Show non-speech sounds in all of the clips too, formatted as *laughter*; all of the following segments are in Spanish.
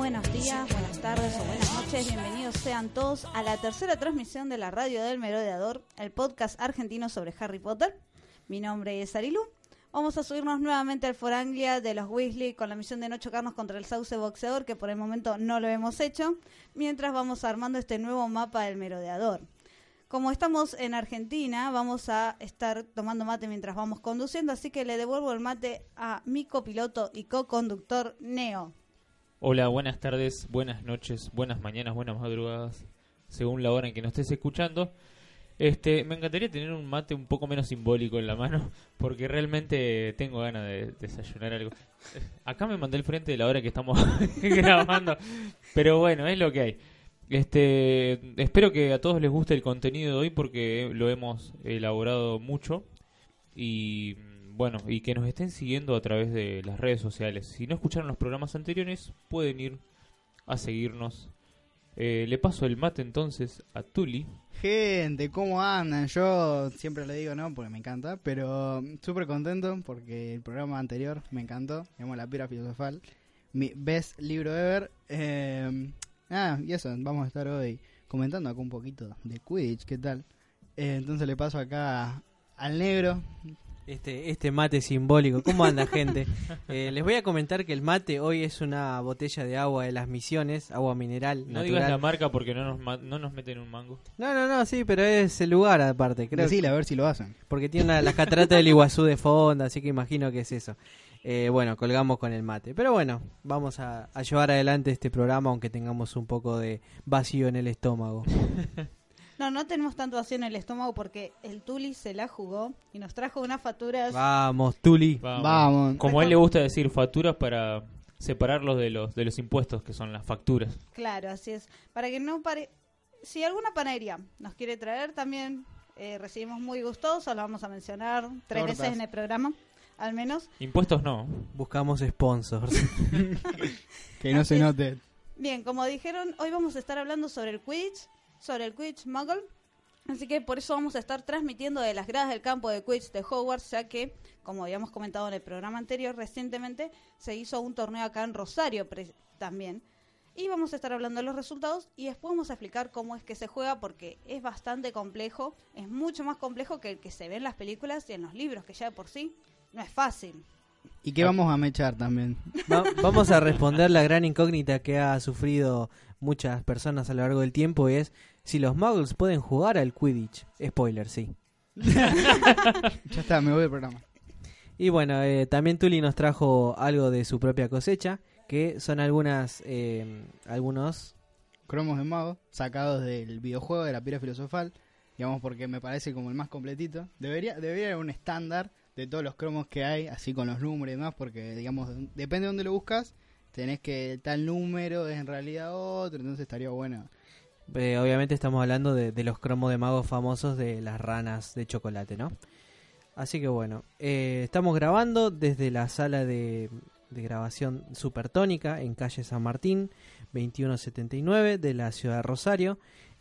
Buenos días, buenas tardes o buenas noches, bienvenidos sean todos a la tercera transmisión de la radio del Merodeador, el podcast argentino sobre Harry Potter. Mi nombre es Arilu. Vamos a subirnos nuevamente al Foranglia de los Weasley con la misión de no chocarnos contra el sauce boxeador, que por el momento no lo hemos hecho, mientras vamos armando este nuevo mapa del Merodeador. Como estamos en Argentina, vamos a estar tomando mate mientras vamos conduciendo, así que le devuelvo el mate a mi copiloto y co-conductor Neo. Hola, buenas tardes, buenas noches, buenas mañanas, buenas madrugadas, según la hora en que nos estés escuchando. Este, me encantaría tener un mate un poco menos simbólico en la mano, porque realmente tengo ganas de desayunar algo. Acá me mandé el frente de la hora que estamos *laughs* grabando, pero bueno, es lo que hay. Este, espero que a todos les guste el contenido de hoy porque lo hemos elaborado mucho y bueno, y que nos estén siguiendo a través de las redes sociales. Si no escucharon los programas anteriores, pueden ir a seguirnos. Eh, le paso el mate entonces a Tuli. Gente, ¿cómo andan? Yo siempre le digo no, porque me encanta, pero súper contento porque el programa anterior me encantó, llamo La Piedra Filosofal, mi best libro ever. Eh, ah, y eso, vamos a estar hoy comentando acá un poquito de Quidditch, ¿qué tal? Eh, entonces le paso acá al negro. Este, este mate simbólico. ¿Cómo anda, gente? *laughs* Eh, les voy a comentar que el mate hoy es una botella de agua de las misiones, agua mineral. No natural. digas la marca porque no nos, no nos meten un mango. No, no, no, sí, pero es el lugar aparte. Creo Decile a ver si lo hacen. Porque tiene una, las cataratas del Iguazú de fondo, así que imagino que es eso. Eh, bueno, colgamos con el mate. Pero bueno, vamos a, a llevar adelante este programa aunque tengamos un poco de vacío en el estómago. *laughs* No, no tenemos tanto vacío en el estómago porque el Tuli se la jugó y nos trajo unas facturas. Vamos, Tuli. Vamos. Vamos. Como a él le gusta decir, facturas para separarlos de los, de los impuestos, que son las facturas. Claro, así es. Para que no pare. Si alguna panadería nos quiere traer, también eh, recibimos muy gustosos. Lo vamos a mencionar tres Tortas. veces en el programa, al menos. Impuestos no. Buscamos sponsors. *laughs* Que no se note. Bien, como dijeron, hoy vamos a estar hablando sobre el Quidditch, sobre el Quidditch Muggle. Así que por eso vamos a estar transmitiendo de las gradas del campo de Quidditch de Hogwarts, ya que, como habíamos comentado en el programa anterior, recientemente se hizo un torneo acá en Rosario también. Y vamos a estar hablando de los resultados y después vamos a explicar cómo es que se juega porque es bastante complejo, es mucho más complejo que el que se ve en las películas y en los libros, que ya de por sí no es fácil. ¿Y qué vamos a mechar también? Va- vamos a responder la gran incógnita que ha sufrido muchas personas a lo largo del tiempo y es si los muggles pueden jugar al Quidditch. Spoiler, sí. *laughs* Ya está, me voy del programa. Y bueno, eh, también Tuli nos trajo algo de su propia cosecha, que son algunas, eh, algunos... Cromos de mago, sacados del videojuego de la piedra filosofal, digamos porque me parece como el más completito. Debería, debería haber un estándar de todos los cromos que hay, así con los números y demás, porque digamos, depende de dónde lo buscas, tenés que tal número es en realidad otro, entonces estaría bueno. Eh, obviamente estamos hablando de, los cromos de magos famosos de las ranas de chocolate, ¿no? Así que bueno, eh, estamos grabando desde la sala de, grabación Supertónica en calle San Martín, 2179 de la ciudad de Rosario,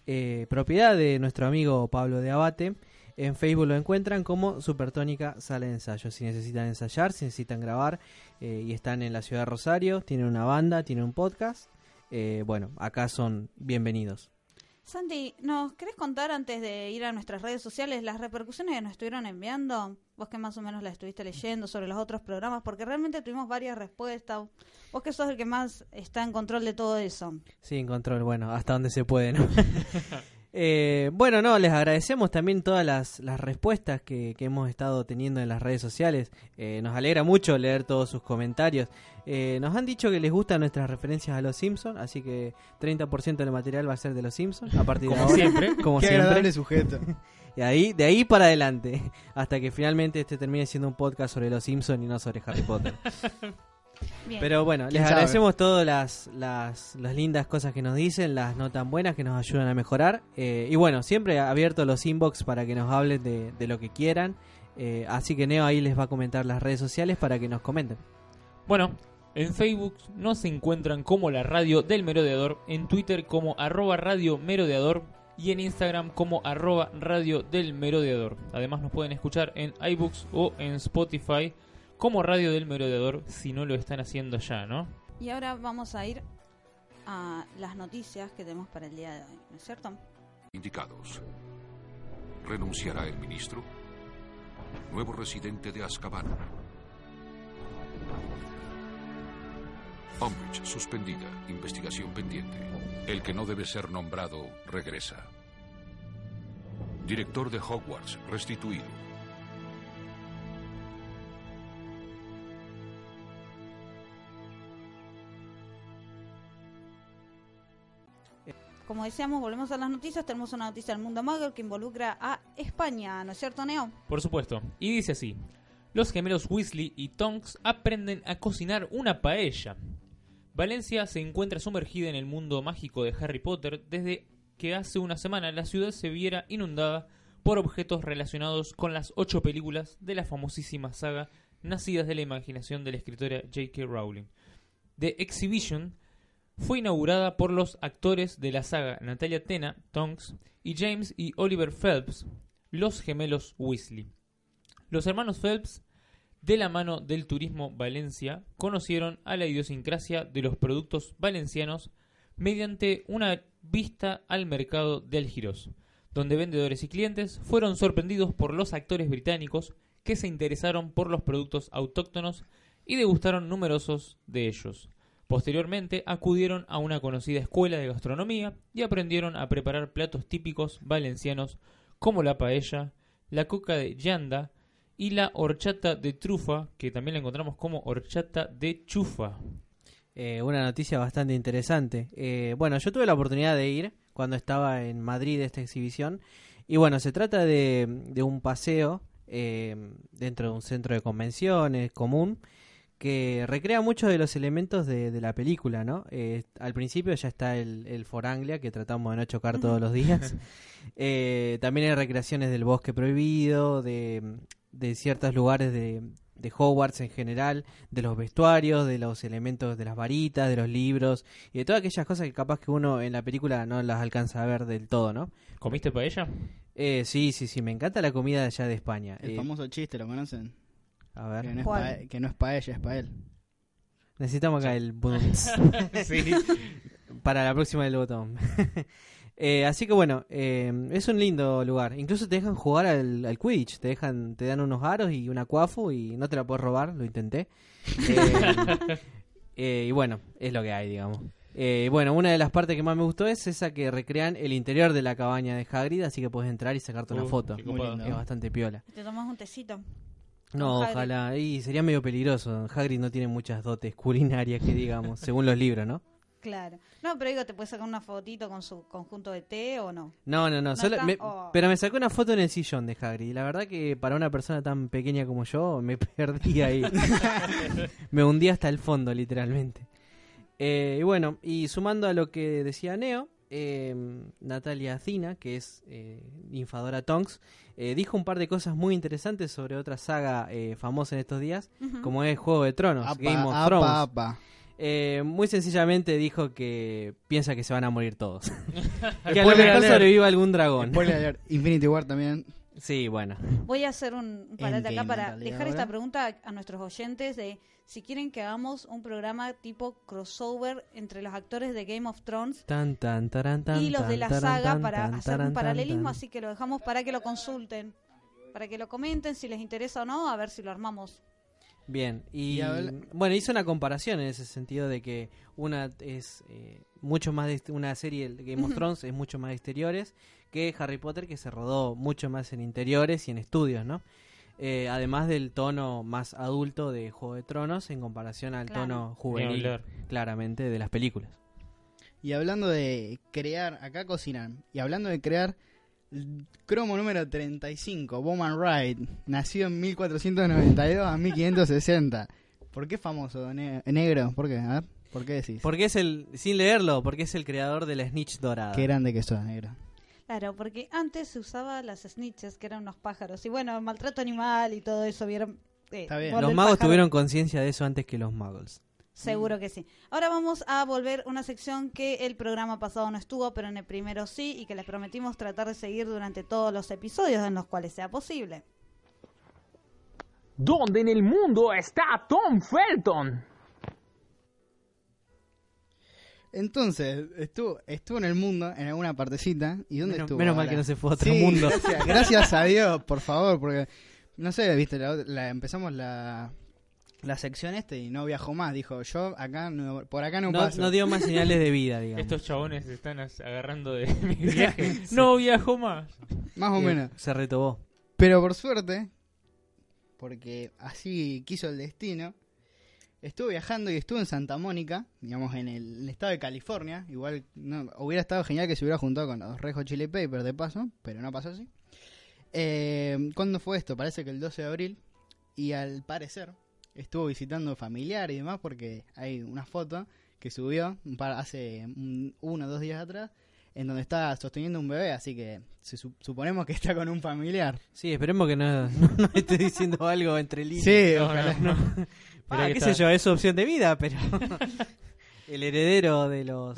eh, propiedad de nuestro amigo Pablo de Abate. En Facebook lo encuentran como Supertónica Sala de Ensayo. Si necesitan ensayar, si necesitan grabar y están en la ciudad de Rosario, tienen una banda, tienen un podcast, bueno, acá son bienvenidos. Santi, ¿nos querés contar antes de ir a nuestras redes sociales las repercusiones que nos estuvieron enviando? Vos que más o menos las estuviste leyendo sobre los otros programas, porque realmente tuvimos varias respuestas. Vos que sos el que más está en control de todo eso. Sí, en control, bueno, hasta donde se puede, ¿no? *laughs* Eh, bueno, no, les agradecemos también todas las, las respuestas que, que hemos estado teniendo en las redes sociales. Eh, nos alegra mucho leer todos sus comentarios. Eh, nos han dicho que les gustan nuestras referencias a los Simpsons, así que 30% del material va a ser de los Simpsons a partir de Como ahora. siempre. *laughs* Como Qué siempre. agradable sujeto. *laughs* Y ahí, de ahí para adelante, *laughs* hasta que finalmente este termine siendo un podcast sobre los Simpsons y no sobre Harry Potter. Bien. Pero bueno, les agradecemos todas las, las, las lindas cosas que nos dicen, las no tan buenas que nos ayudan a mejorar. Eh, y bueno, siempre abierto los inbox para que nos hablen de, de lo que quieran. Eh, así que Neo ahí les va a comentar las redes sociales para que nos comenten. Bueno, en Facebook nos encuentran como la radio del merodeador, en Twitter como arroba radio merodeador y en Instagram como arroba radio del merodeador. Además nos pueden escuchar en iBooks o en Spotify como radio del merodeador si no lo están haciendo ya, ¿no? Y ahora vamos a ir a las noticias que tenemos para el día de hoy, ¿no es cierto? indicados. ¿Renunciará el ministro? Nuevo residente de Azkaban. Umbridge suspendida. Investigación pendiente. El que no debe ser nombrado regresa. Director de Hogwarts restituido. Como decíamos, volvemos a las noticias. Tenemos una noticia del mundo mago que involucra a España, ¿no es cierto, Neo? Por supuesto. Y dice así. Los gemelos Weasley y Tonks aprenden a cocinar una paella. Valencia se encuentra sumergida en el mundo mágico de Harry Potter desde que hace una semana la ciudad se viera inundada por objetos relacionados con las ocho películas de la famosísima saga nacidas de la imaginación de la escritora J.K. Rowling. The Exhibition fue inaugurada por los actores de la saga Natalia Tena, Tonks, y James y Oliver Phelps, los gemelos Weasley. Los hermanos Phelps, de la mano del turismo Valencia, conocieron a la idiosincrasia de los productos valencianos mediante una vista al mercado del Giros, donde vendedores y clientes fueron sorprendidos por los actores británicos que se interesaron por los productos autóctonos y degustaron numerosos de ellos. Posteriormente acudieron a una conocida escuela de gastronomía y aprendieron a preparar platos típicos valencianos como la paella, la coca de llanda y la horchata de trufa, que también la encontramos como horchata de chufa. Eh, una noticia bastante interesante. Eh, bueno, yo tuve la oportunidad de ir cuando estaba en Madrid esta exhibición. Y bueno, se trata de, de un paseo eh, dentro de un centro de convenciones común que recrea muchos de los elementos de, de la película, ¿no? Eh, al principio ya está el, el Foranglia, que tratamos de no chocar todos los días. *laughs* Eh, también hay recreaciones del bosque prohibido, de, de ciertos lugares de, de Hogwarts en general, de los vestuarios, de los elementos de las varitas, de los libros y de todas aquellas cosas que capaz que uno en la película no las alcanza a ver del todo, ¿no? ¿Comiste paella? Eh, sí, sí, sí, me encanta la comida de allá de España. El Eh, famoso chiste, ¿lo conocen? A ver, Que no, es pa- que no es paella, es pael. necesitamos acá el *laughs* sí. *laughs* para la próxima del botón. *laughs* Eh, así que bueno, eh, es un lindo lugar. Incluso te dejan jugar al, al Quidditch. Te dejan, te dan unos aros y una cuafu y no te la puedes robar. Lo intenté. Eh, eh, y bueno, es lo que hay, digamos. Eh, bueno, una de las partes que más me gustó es esa que recrean el interior de la cabaña de Hagrid, así que puedes entrar y sacarte una Uh, foto. Es bastante piola. Te tomas un tecito. No, ojalá. Y sería medio peligroso. Hagrid no tiene muchas dotes culinarias que digamos, *laughs* según los libros, ¿no? Claro. No, pero digo, ¿te puedes sacar una fotito con su conjunto de té o no? No, no, no. ¿No solo- está? me- Oh. Pero me sacó una foto en el sillón de Hagrid. Y la verdad que para una persona tan pequeña como yo, me *laughs* perdí ahí. *laughs* me hundí hasta el fondo, literalmente. Eh, y bueno, y sumando a lo que decía Neo, eh, Natalia Zina, que es eh, Infadora Tonks, eh, dijo un par de cosas muy interesantes sobre otra saga eh, famosa en estos días, como es Juego de Tronos, Apa, Game of apa, Thrones. apa. Eh, muy sencillamente dijo que piensa que se van a morir todos. *laughs* que a lo Spoiler mejor alert. sobreviva algún dragón. Spoiler alert, Infinity War también. Sí, bueno. Voy a hacer un parate acá para dejar ahora. esta pregunta a nuestros oyentes de si quieren que hagamos un programa tipo crossover entre los actores de Game of Thrones Tan, tan, taran, tan, y los de la saga para hacer un paralelismo, así que lo dejamos para que lo consulten, para que lo comenten si les interesa o no, a ver si lo armamos. Bien, y, Y habla- bueno, hizo una comparación en ese sentido de que una es eh, mucho más de una serie de Game of. Thrones es mucho más de exteriores que Harry Potter que se rodó mucho más en interiores y en estudios, ¿no? Eh, además del tono más adulto de Juego de Tronos en comparación al Claro. tono Ni juvenil, claramente, de las películas. Y hablando de crear, acá cocinan. Y hablando de crear, cromo número 35, Bowman Wright, nació en 1492 a 1560. ¿Por qué famoso? Ne- negro, ¿por qué? A ver, ¿por qué decís? Porque es el, sin leerlo, porque es el creador de la snitch dorada. Qué grande que sos, negro. Claro, porque antes se usaba las snitches, que eran unos pájaros. Y bueno, maltrato animal y todo eso, vieron. Eh, Está bien. por Los magos pájaro. tuvieron conciencia de eso antes que los muggles. Seguro que sí. Ahora vamos a volver una sección que el programa pasado no estuvo, pero en el primero sí, y que les prometimos tratar de seguir durante todos los episodios en los cuales sea posible. ¿Dónde en el mundo está Tom Felton? Entonces, estuvo, estuvo en el mundo, en alguna partecita. ¿Y dónde Menos- estuvo? menos mal que no se fue a otro Sí, mundo. *laughs* Gracias, gracias a Dios, por favor, porque no sé, viste, la, la- empezamos la, la sección este y no viajó más. Dijo, yo acá no- por acá no, No, paso. no dio más señales de vida, *laughs* digamos. Estos chabones se están agarrando de *laughs* mi viaje. No viajo más. Más o Eh, menos. Se retobó. Pero por suerte, porque así quiso el destino, estuvo viajando y estuvo en Santa Mónica, digamos en el, estado de California. Igual no, hubiera estado genial que se hubiera juntado con los Rejo Chili Papers de paso, pero no pasó así. Eh, ¿Cuándo fue esto? Parece que el 12 de abril. Y al parecer estuvo visitando familiar y demás porque hay una foto que subió un par- hace un- uno o dos días atrás en donde está sosteniendo un bebé, así que suponemos que está con un familiar. Sí, esperemos que no, no, *laughs* no esté diciendo algo entre líneas. Sí, No, ojalá. no, *laughs* no. Ah, que qué está- sé yo, es su opción de vida, pero *laughs* el heredero de los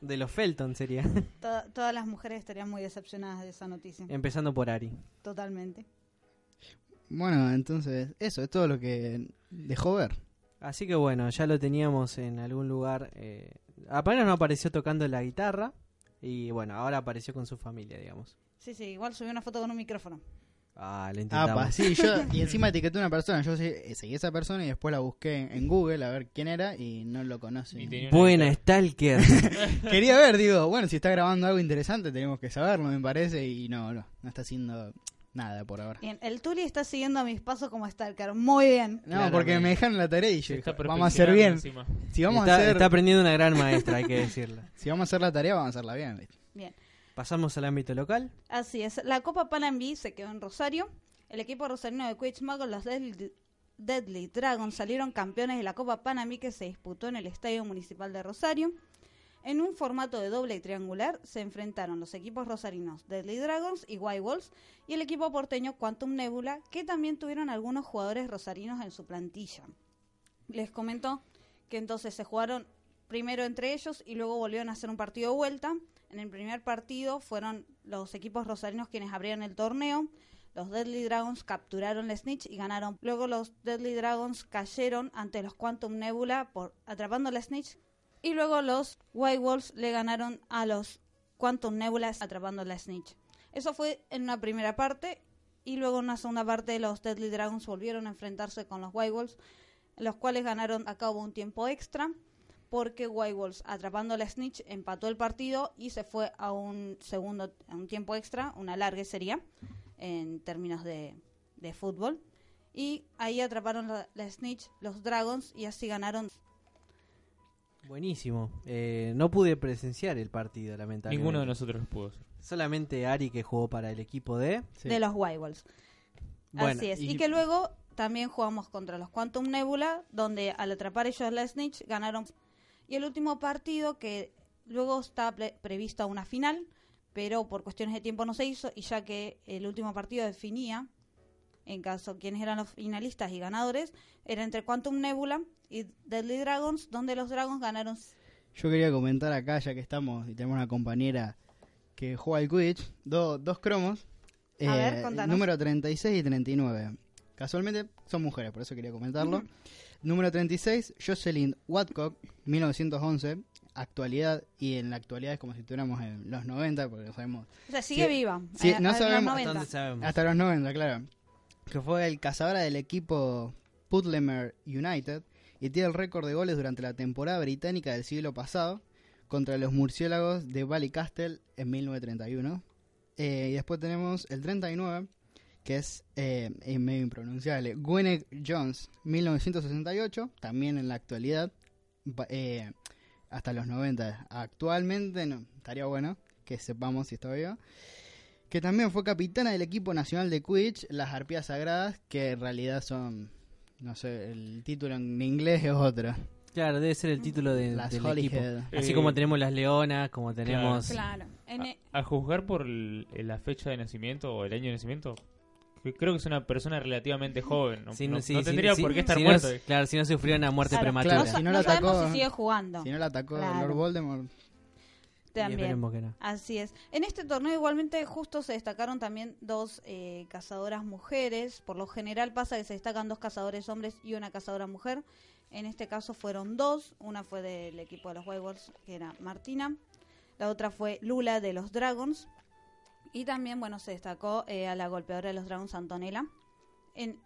de los Felton sería. To- todas las mujeres estarían muy decepcionadas de esa noticia. Empezando por Ari. Totalmente. Bueno, entonces eso es todo lo que dejó ver. Así que bueno, ya lo teníamos en algún lugar. Eh, apenas no apareció tocando la guitarra. Y bueno, ahora apareció con su familia, digamos. Sí, sí, igual subí una foto con un micrófono. Ah, le Ah, intentamos. sí, yo *laughs* y encima etiqueté a una persona, yo se- seguí a esa persona y después la busqué en Google a ver quién era y no lo conoce. Buena. Stalker. *laughs* Quería ver, digo, bueno, si está grabando algo interesante tenemos que saberlo, me parece, y no, no, no está haciendo nada por ahora. Bien, el Tuli está siguiendo a mis pasos como Stalker. Muy bien. No, Claramente. porque me dejaron la tarea y yo dije, vamos a hacer bien. encima. Si vamos está, a hacer, está aprendiendo una gran maestra, hay que decirlo. *laughs* si vamos a hacer la tarea, vamos a hacerla bien. Bien. Pasamos al ámbito local. Así es. La Copa Panambi se quedó en Rosario. El equipo rosarino de Quidditch Muggles, los Deadly, Deadly Dragons, salieron campeones de la Copa Panambi que se disputó en el Estadio Municipal de Rosario. En un formato de doble triangular se enfrentaron los equipos rosarinos Deadly Dragons y White Wolves y el equipo porteño Quantum Nebula, que también tuvieron algunos jugadores rosarinos en su plantilla. Les comentó que entonces se jugaron primero entre ellos y luego volvieron a hacer un partido de vuelta. En el primer partido fueron los equipos rosarinos quienes abrieron el torneo. Los Deadly Dragons capturaron la Snitch y ganaron. Luego los Deadly Dragons cayeron ante los Quantum Nebula por atrapando la Snitch. Y luego los White Wolves le ganaron a los Quantum Nebula atrapando la Snitch. Eso fue en una primera parte. Y luego en una segunda parte los Deadly Dragons volvieron a enfrentarse con los White Wolves. Los cuales ganaron a cabo un tiempo extra porque White Wolves atrapando la snitch empató el partido y se fue a un segundo a un tiempo extra, una larga sería en términos de, de fútbol y ahí atraparon la, la snitch los Dragons y así ganaron Buenísimo. Eh, no pude presenciar el partido, lamentablemente. Ninguno de nosotros pudo hacer. Solamente Ari que jugó para el equipo de... Sí. de los White Wolves. Bueno, Así es. y- Y... que luego también jugamos contra los Quantum Nebula, donde al atrapar ellos la Snitch ganaron. Y el último partido, que luego está pre- previsto una final, pero por cuestiones de tiempo no se hizo, y ya que el último partido definía, en caso quiénes eran los finalistas y ganadores, era entre Quantum Nebula y Deadly Dragons, donde los Dragons ganaron. Yo quería comentar acá, ya que estamos y tenemos una compañera que juega al Quidditch, do- dos cromos, eh, A ver, contanos. número 36 y 39. Casualmente son mujeres, por eso quería comentarlo. Número 36, Jocelyn Watcock, 1911, actualidad, y en la actualidad es como si estuviéramos en los 90, porque no sabemos O sea, sigue viva. A- no a los sabemos 90. ¿Dónde sabemos? Hasta los 90, claro. Que fue el cazadora del equipo Putlemer United y tiene el récord de goles durante la temporada británica del siglo pasado contra los murciélagos de Ballycastle en 1931. Eh, y después tenemos el 39, que es, eh, medio impronunciable, Gwyneth Jones, 1968, también en la actualidad, eh, hasta los 90. Actualmente, no, estaría bueno que sepamos si está viva que también fue capitana del equipo nacional de Quidditch, las arpías sagradas, que en realidad son No sé, el título en inglés es otro. Claro, debe ser el título de, Las del equipo. Así Eh, como tenemos las leonas, como tenemos... Claro. En e- A, a juzgar por el- la fecha de nacimiento o el año de nacimiento, creo que es una persona relativamente joven. No, Si no- sí, no sí, tendría sí, por qué estar si muerto. No, claro, si no sufrió una muerte claro, prematura. Claro, si no sabemos atacó- si sigue jugando. Si no la atacó Claro. Lord Voldemort. También. esperemos que no. Así es. En este torneo igualmente justo se destacaron también dos eh, cazadoras mujeres. Por lo general pasa que se destacan dos cazadores hombres y una cazadora mujer. En este caso fueron dos. Una fue del equipo de los Wolves, que era Martina. La otra fue Lula de los Dragons. Y también, bueno, se destacó eh, a la golpeadora de los Dragons, Antonella. En,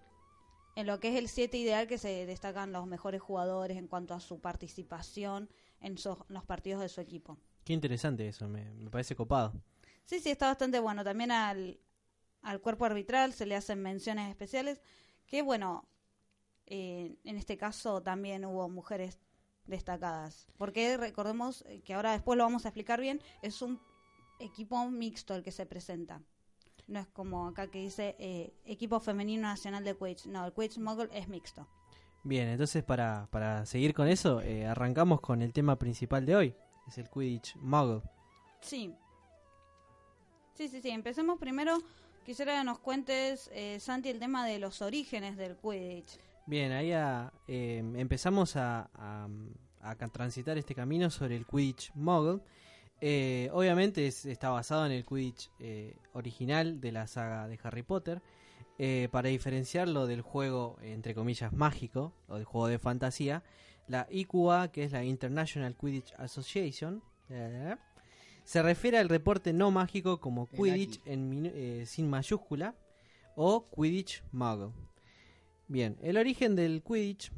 en lo que es el 7 ideal, que se destacan los mejores jugadores en cuanto a su participación en su- los partidos de su equipo. Qué interesante eso, me, me parece copado. Sí, sí, está bastante bueno. También al, al cuerpo arbitral se le hacen menciones especiales. Que bueno, eh, en este caso también hubo mujeres destacadas. Porque recordemos eh, que ahora después lo vamos a explicar bien, es un equipo mixto el que se presenta. No es como acá que dice eh, equipo femenino nacional de Quidditch. No, el Quidditch Muggle es mixto. Bien, entonces para, para seguir con eso, eh, arrancamos con el tema principal de hoy. Es el Quidditch Muggle. Sí. Sí, sí, sí. Empecemos primero. Quisiera que nos cuentes, eh, Santi, el tema de los orígenes del Quidditch. Bien, ahí a- eh, empezamos a, a- transitar este camino sobre el Quidditch Muggle. Eh, obviamente es- está basado en el Quidditch eh, original de la saga de Harry Potter. Eh, para diferenciarlo del juego, entre comillas, mágico, o del juego de fantasía, la IQA, que es la International Quidditch Association, eh, se refiere al reporte no mágico como Quidditch en eh, sin mayúscula o Quidditch Muggle. Bien, el origen del Quidditch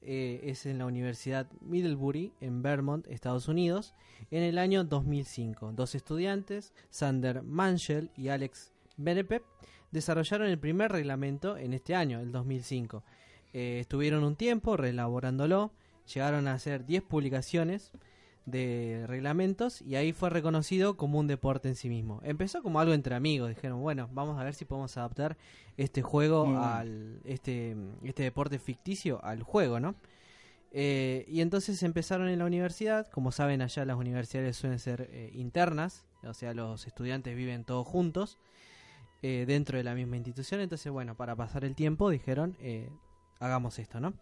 eh, es en la Universidad Middlebury en Vermont, Estados Unidos, en el año 2005. Dos estudiantes, Sander Manchel y Alex Benepep, desarrollaron el primer reglamento en este año, el 2005. Eh, estuvieron un tiempo reelaborándolo, llegaron a hacer 10 publicaciones de reglamentos y ahí fue reconocido como un deporte en sí mismo. Empezó como algo entre amigos, dijeron, bueno, vamos a ver si podemos adaptar este juego bueno. al este este deporte ficticio al juego, ¿no? Eh, y entonces empezaron en la universidad, como saben allá las universidades suelen ser eh, internas, o sea los estudiantes viven todos juntos eh, dentro de la misma institución, entonces bueno, para pasar el tiempo dijeron, eh, hagamos esto, ¿no?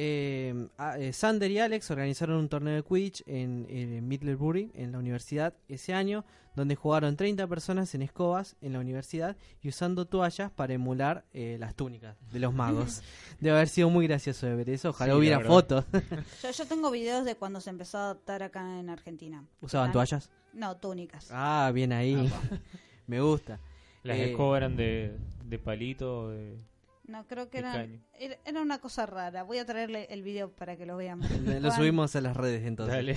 Eh, a- eh, Sander y Alex organizaron un torneo de Quidditch en, Middlebury, en la universidad, ese año, donde jugaron 30 personas en escobas en la universidad y usando toallas para emular eh, las túnicas de los magos. *laughs* Debe haber sido muy gracioso de ver eso, ojalá Sí, hubiera fotos. *laughs* Yo, yo tengo videos de cuando se empezó a adaptar acá en Argentina. ¿Usaban Ah, toallas? No, túnicas. Ah, bien ahí. *laughs* Me gusta. Las Eh, escobas eran de, de palito. De... No, creo que De era, caño. era, una cosa rara. Voy a traerle el video para que lo vean. *laughs* Lo subimos a las redes entonces. Dale.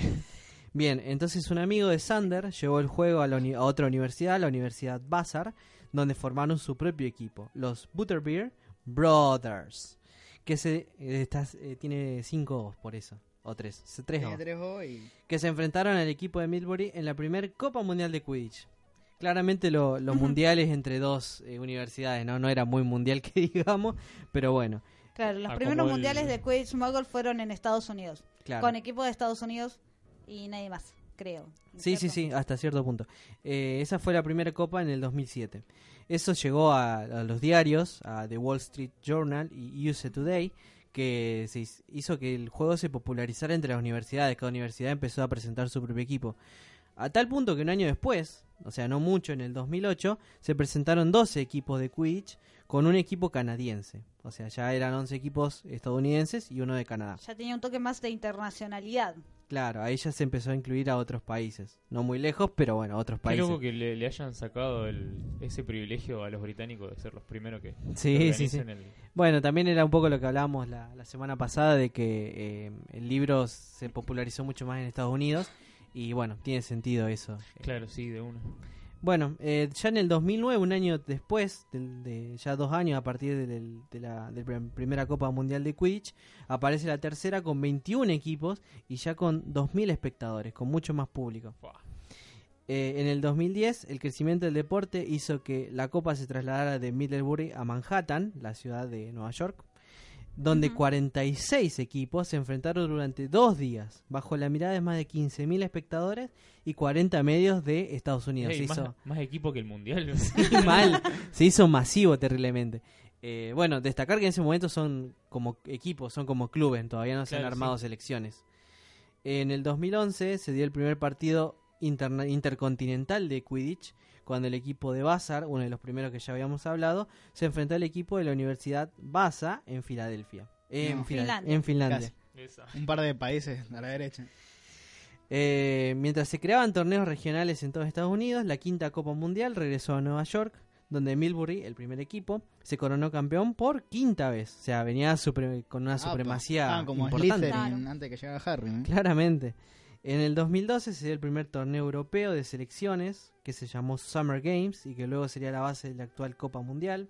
Bien, entonces un amigo de Sander llevó el juego a, la uni- a otra universidad, la Universidad Bazar, donde formaron su propio equipo, los Butterbeer Brothers, que se eh, está- eh, tiene cinco O's por eso, o tres, tres O's, tres O y que se enfrentaron al equipo de Millbury en la primer Copa Mundial de Quidditch. Claramente lo, lo mundial es entre dos eh, universidades, ¿no? No era muy mundial que *laughs* digamos, pero bueno, Claro, los Ah, primeros el- mundiales de Quidditch Muggle fueron en Estados Unidos. claro. Con equipos de Estados Unidos y nadie más, creo. Sí, sí, ¿Cierto? sí, hasta cierto punto. Eh, esa fue la primera copa en el 2007. Eso llegó a, a los diarios, a The Wall Street Journal y USA Today, que se hiz- hizo que el juego se popularizara entre las universidades. Cada universidad empezó a presentar su propio equipo. A tal punto que un año después, o sea, no mucho, en el 2008, se presentaron 12 equipos de Quidditch con un equipo canadiense. O sea, ya eran 11 equipos estadounidenses y uno de Canadá. Ya tenía un toque más de internacionalidad. Claro, ahí ya se empezó a incluir a otros países. No muy lejos, pero bueno, otros Qué países. loco que le, le hayan sacado el, ese privilegio a los británicos de ser los primeros que Sí, sí, sí. el- Bueno, también era un poco lo que hablábamos la, la semana pasada de que eh, el libro se popularizó mucho más en Estados Unidos y bueno, tiene sentido eso. Claro, sí, de una. Bueno, eh, ya en el 2009, un año después, del- de, ya dos años a partir de, la de la primera Copa Mundial de Quidditch, aparece la tercera con 21 equipos y ya con 2.000 espectadores, con mucho más público. Eh, en el 2010, el crecimiento del deporte hizo que la copa se trasladara de Middlebury a Manhattan, la ciudad de Nueva York. Donde Ujú. 46 equipos se enfrentaron durante dos días, bajo la mirada de más de 15.000 espectadores y 40 medios de Estados Unidos. Se, más, hizo, más equipo que el mundial. *laughs* mal, se hizo masivo terriblemente. Eh, bueno, destacar que en ese momento son como equipos, son como clubes, todavía no se han armado selecciones. En el 2011 se dio el primer partido interna- intercontinental de Quidditch, cuando el equipo de Vassar, uno de los primeros que ya habíamos hablado, se enfrentó al equipo de la Universidad Vasa en Filadelfia. En, No. Finlandia. en Finlandia. Un par de países a la derecha. Eh, mientras se creaban torneos regionales en todo Estados Unidos, la quinta Copa Mundial regresó a Nueva York, donde Milbury, el primer equipo, se coronó campeón por quinta vez. O sea, venía con una Apa. supremacía Ah, como importante. Claro. antes que llegara Harry. Claramente. En el 2012 se dio el primer torneo europeo de selecciones, que se llamó Summer Games y que luego sería la base de la actual Copa Mundial.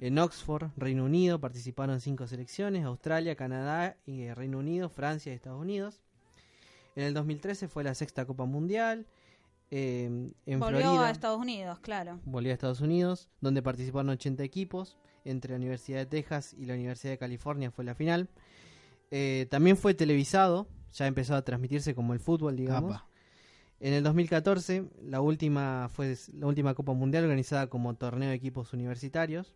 En Oxford, Reino Unido, participaron cinco selecciones, Australia, Canadá, y eh, Reino Unido, Francia y Estados Unidos. En el 2013 fue la sexta Copa Mundial. eh, en Volvió Florida a Estados Unidos, claro. volvió a Estados Unidos, donde participaron 80 equipos. Entre la Universidad de Texas y la Universidad de California fue la final. Eh, también fue televisado, ya empezó a transmitirse como el fútbol, digamos. Apa. En el 2014, la última fue la última Copa Mundial organizada como torneo de equipos universitarios.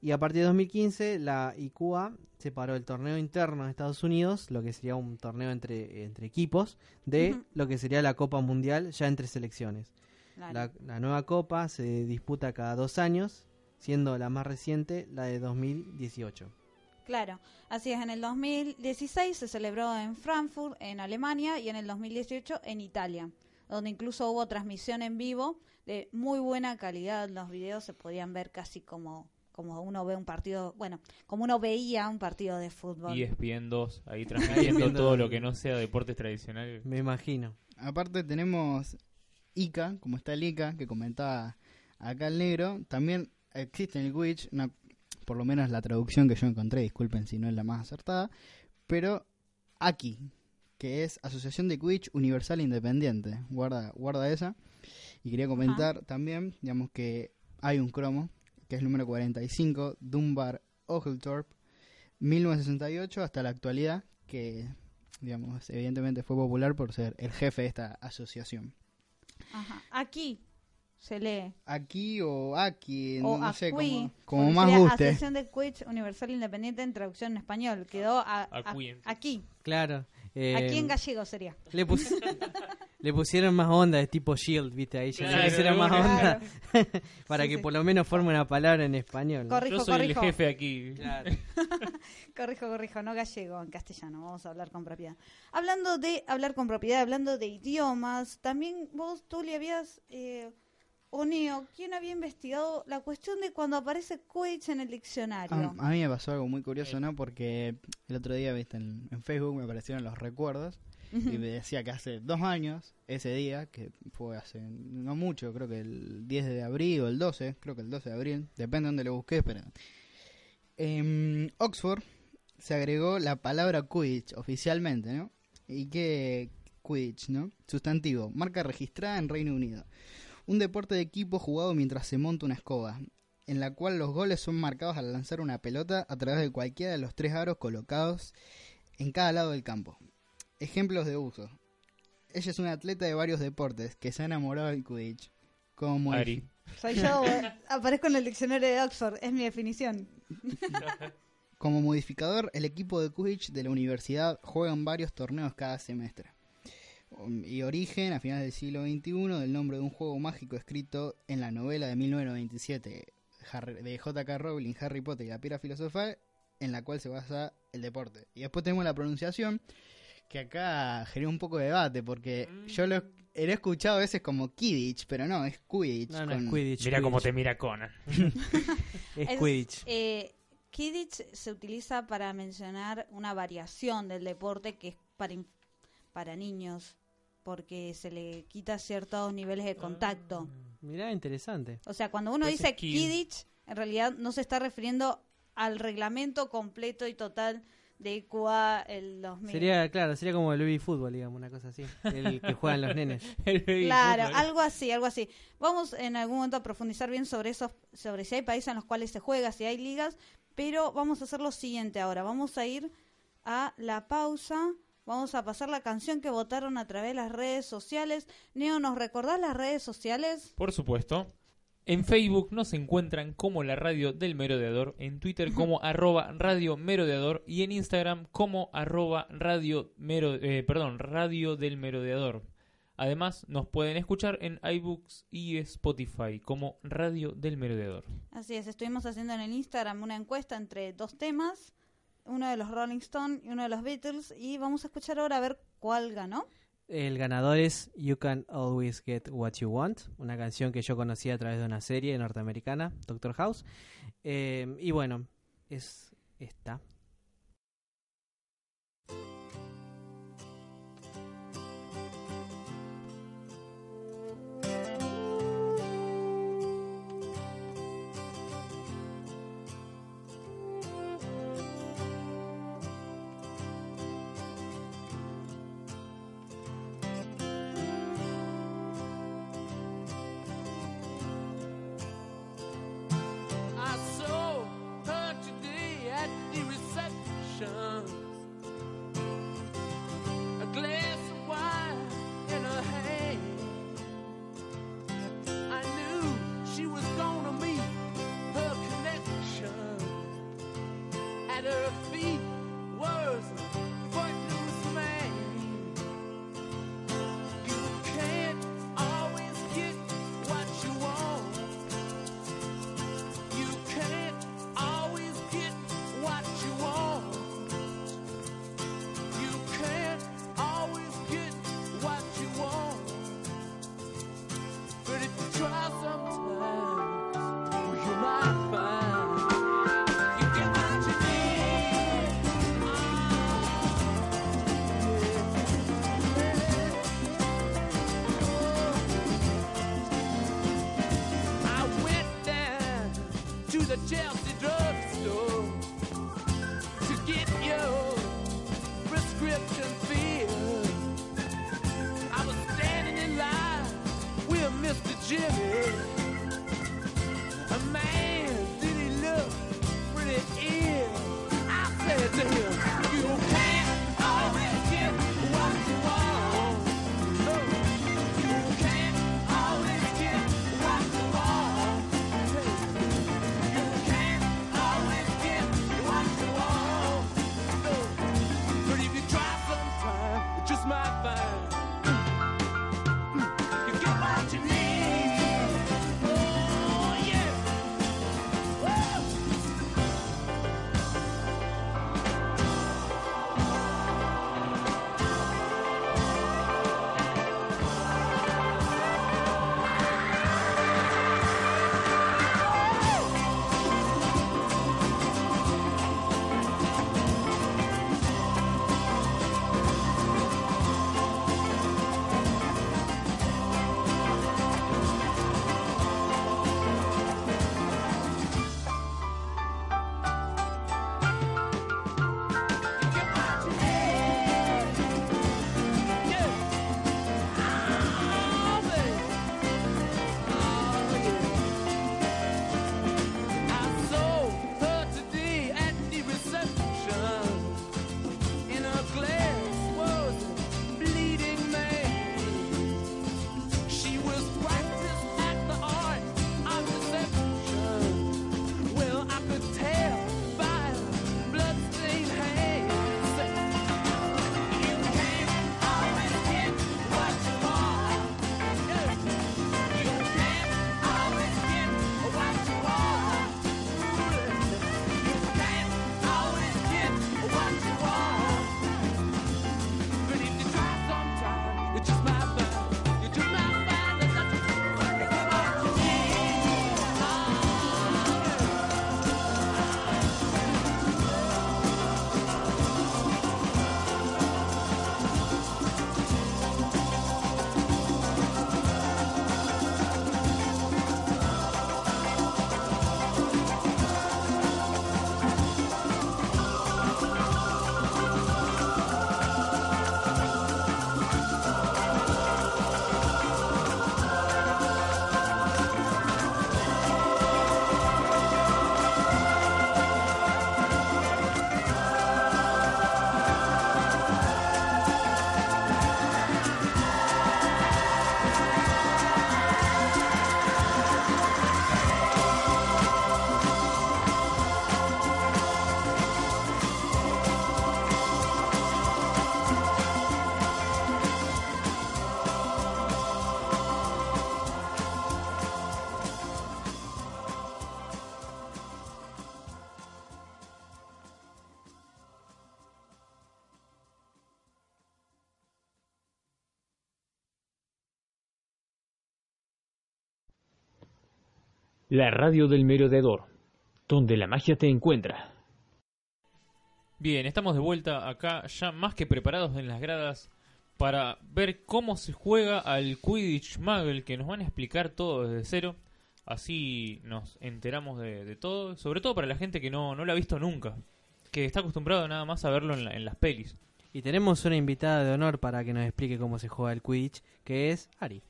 Y a partir de 2015, la ICUA separó el torneo interno de Estados Unidos, lo que sería un torneo entre, entre equipos, de lo que sería la Copa Mundial ya entre selecciones. La nueva copa se disputa cada dos años, siendo la más reciente la de 2018. Claro, así es, en el 2016 se celebró en Frankfurt, en Alemania, y en el 2018 en Italia, donde incluso hubo transmisión en vivo de muy buena calidad. Los videos se podían ver casi como, como uno ve un partido, bueno, como uno veía un partido de fútbol. Y ESPN 2, ahí *laughs* transmitiendo ESPN todo lo que no sea deportes tradicionales. Me imagino. Aparte tenemos Ica, como está el Ica, que comentaba acá el negro. También existe en el Quidditch, una- por lo menos la traducción que yo encontré, disculpen si no es la más acertada, pero AKI, que es Asociación de Quidditch Universal Independiente. Guarda, guarda esa. Y quería comentar también, digamos que hay un cromo, que es el número 45, Dunbar Oglethorpe, 1968 hasta la actualidad, que digamos, evidentemente fue popular por ser el jefe de esta asociación. Ajá. Aquí se lee. Aquí o aquí, o no, sé, como, como más guste. Asociación de Quidditch Universal Independiente en traducción en español. Quedó a- aquí. Claro. eh, Aquí en gallego sería. le, pus- *laughs* le pusieron más onda, es tipo Shield, ¿viste? Ahí ya Claro, le pusieron más claro. onda *laughs* para Sí, que sí. por lo menos forme una palabra en español. ¿no? Corrijo, Yo soy corrijo. el jefe aquí. Claro. *laughs* Corrijo, corrijo, no gallego, en castellano, vamos a hablar con propiedad. Hablando de hablar con propiedad, hablando de idiomas, también vos, tú le habías, eh, o Neo, ¿quién había investigado la cuestión de cuando aparece Quidditch en el diccionario? A, a mí me pasó algo muy curioso, ¿no? Porque el otro día, viste, en, en Facebook me aparecieron los recuerdos y me decía que hace dos años, ese día, que fue hace no mucho, creo que el 10 de abril o el 12, creo que el 12 de abril, depende de dónde lo busques, pero en Oxford se agregó la palabra Quidditch oficialmente, ¿no? ¿Y qué Quidditch, no? Sustantivo, marca registrada en Reino Unido. Un deporte de equipo jugado mientras se monta una escoba, en la cual los goles son marcados al lanzar una pelota a través de cualquiera de los tres aros colocados en cada lado del campo. Ejemplos de uso. Ella es una atleta de varios deportes que se ha enamorado del Quidditch. Como Ari. Soy yo, eh, aparezco en el diccionario de Oxford, es mi definición. Como modificador, el equipo de Quidditch de la universidad juega en varios torneos cada semestre. Um, Y origen, a finales del siglo XXI, del nombre de un juego mágico escrito en la novela de 1997 Harry- de J.K. Rowling, Harry Potter y la piedra filosofal, en la cual se basa el deporte. Y después tenemos la pronunciación, que acá genera un poco de debate, porque yo lo he escuchado a veces como Kidditch, pero no, es Quidditch. No, no, con- es Quidditch. Mira cómo Quidditch. te mira Conan. *laughs* *laughs* Es Es- Quidditch. Eh, Kidditch se utiliza para mencionar una variación del deporte que es para, para niños, porque se le quita ciertos niveles de contacto. Mirá, interesante. O sea, cuando uno Pues dice. Kidditch, en realidad no se está refiriendo al reglamento completo y total de IQA el 2000. Sería, claro, sería como el baby fútbol, digamos, una cosa así. El que juegan los nenes. *laughs* Claro, fútbol. algo así, algo así. Vamos en algún momento a profundizar bien sobre esos, sobre si hay países en los cuales se juega, si hay ligas, pero vamos a hacer lo siguiente ahora. Vamos a ir a la pausa. Vamos a pasar la canción que votaron a través de las redes sociales. Neo, ¿nos recordás las redes sociales? Por supuesto. En Facebook nos encuentran como la radio del merodeador, en Twitter como arroba radio merodeador y en Instagram como arroba radio, mero, eh, perdón, radio del merodeador. Además nos pueden escuchar en iBooks y Spotify como radio del merodeador. Así es, estuvimos haciendo en el Instagram una encuesta entre dos temas, uno de los Rolling Stones y uno de los Beatles, y vamos a escuchar ahora a ver cuál ganó. El ganador es You Can Always Get What You Want, una canción que yo conocí a través de una serie norteamericana, Doctor House. Eh, y bueno, es esta. La radio del merodeador, donde la magia te encuentra. Bien, estamos de vuelta acá, ya más que preparados en las gradas para ver cómo se juega al Quidditch Muggle, que nos van a explicar todo desde cero. Así nos enteramos de, de todo, sobre todo para la gente que no, no lo ha visto nunca, que está acostumbrado nada más a verlo en, la- en las pelis. Y tenemos una invitada de honor para que nos explique cómo se juega el Quidditch, que es Ari.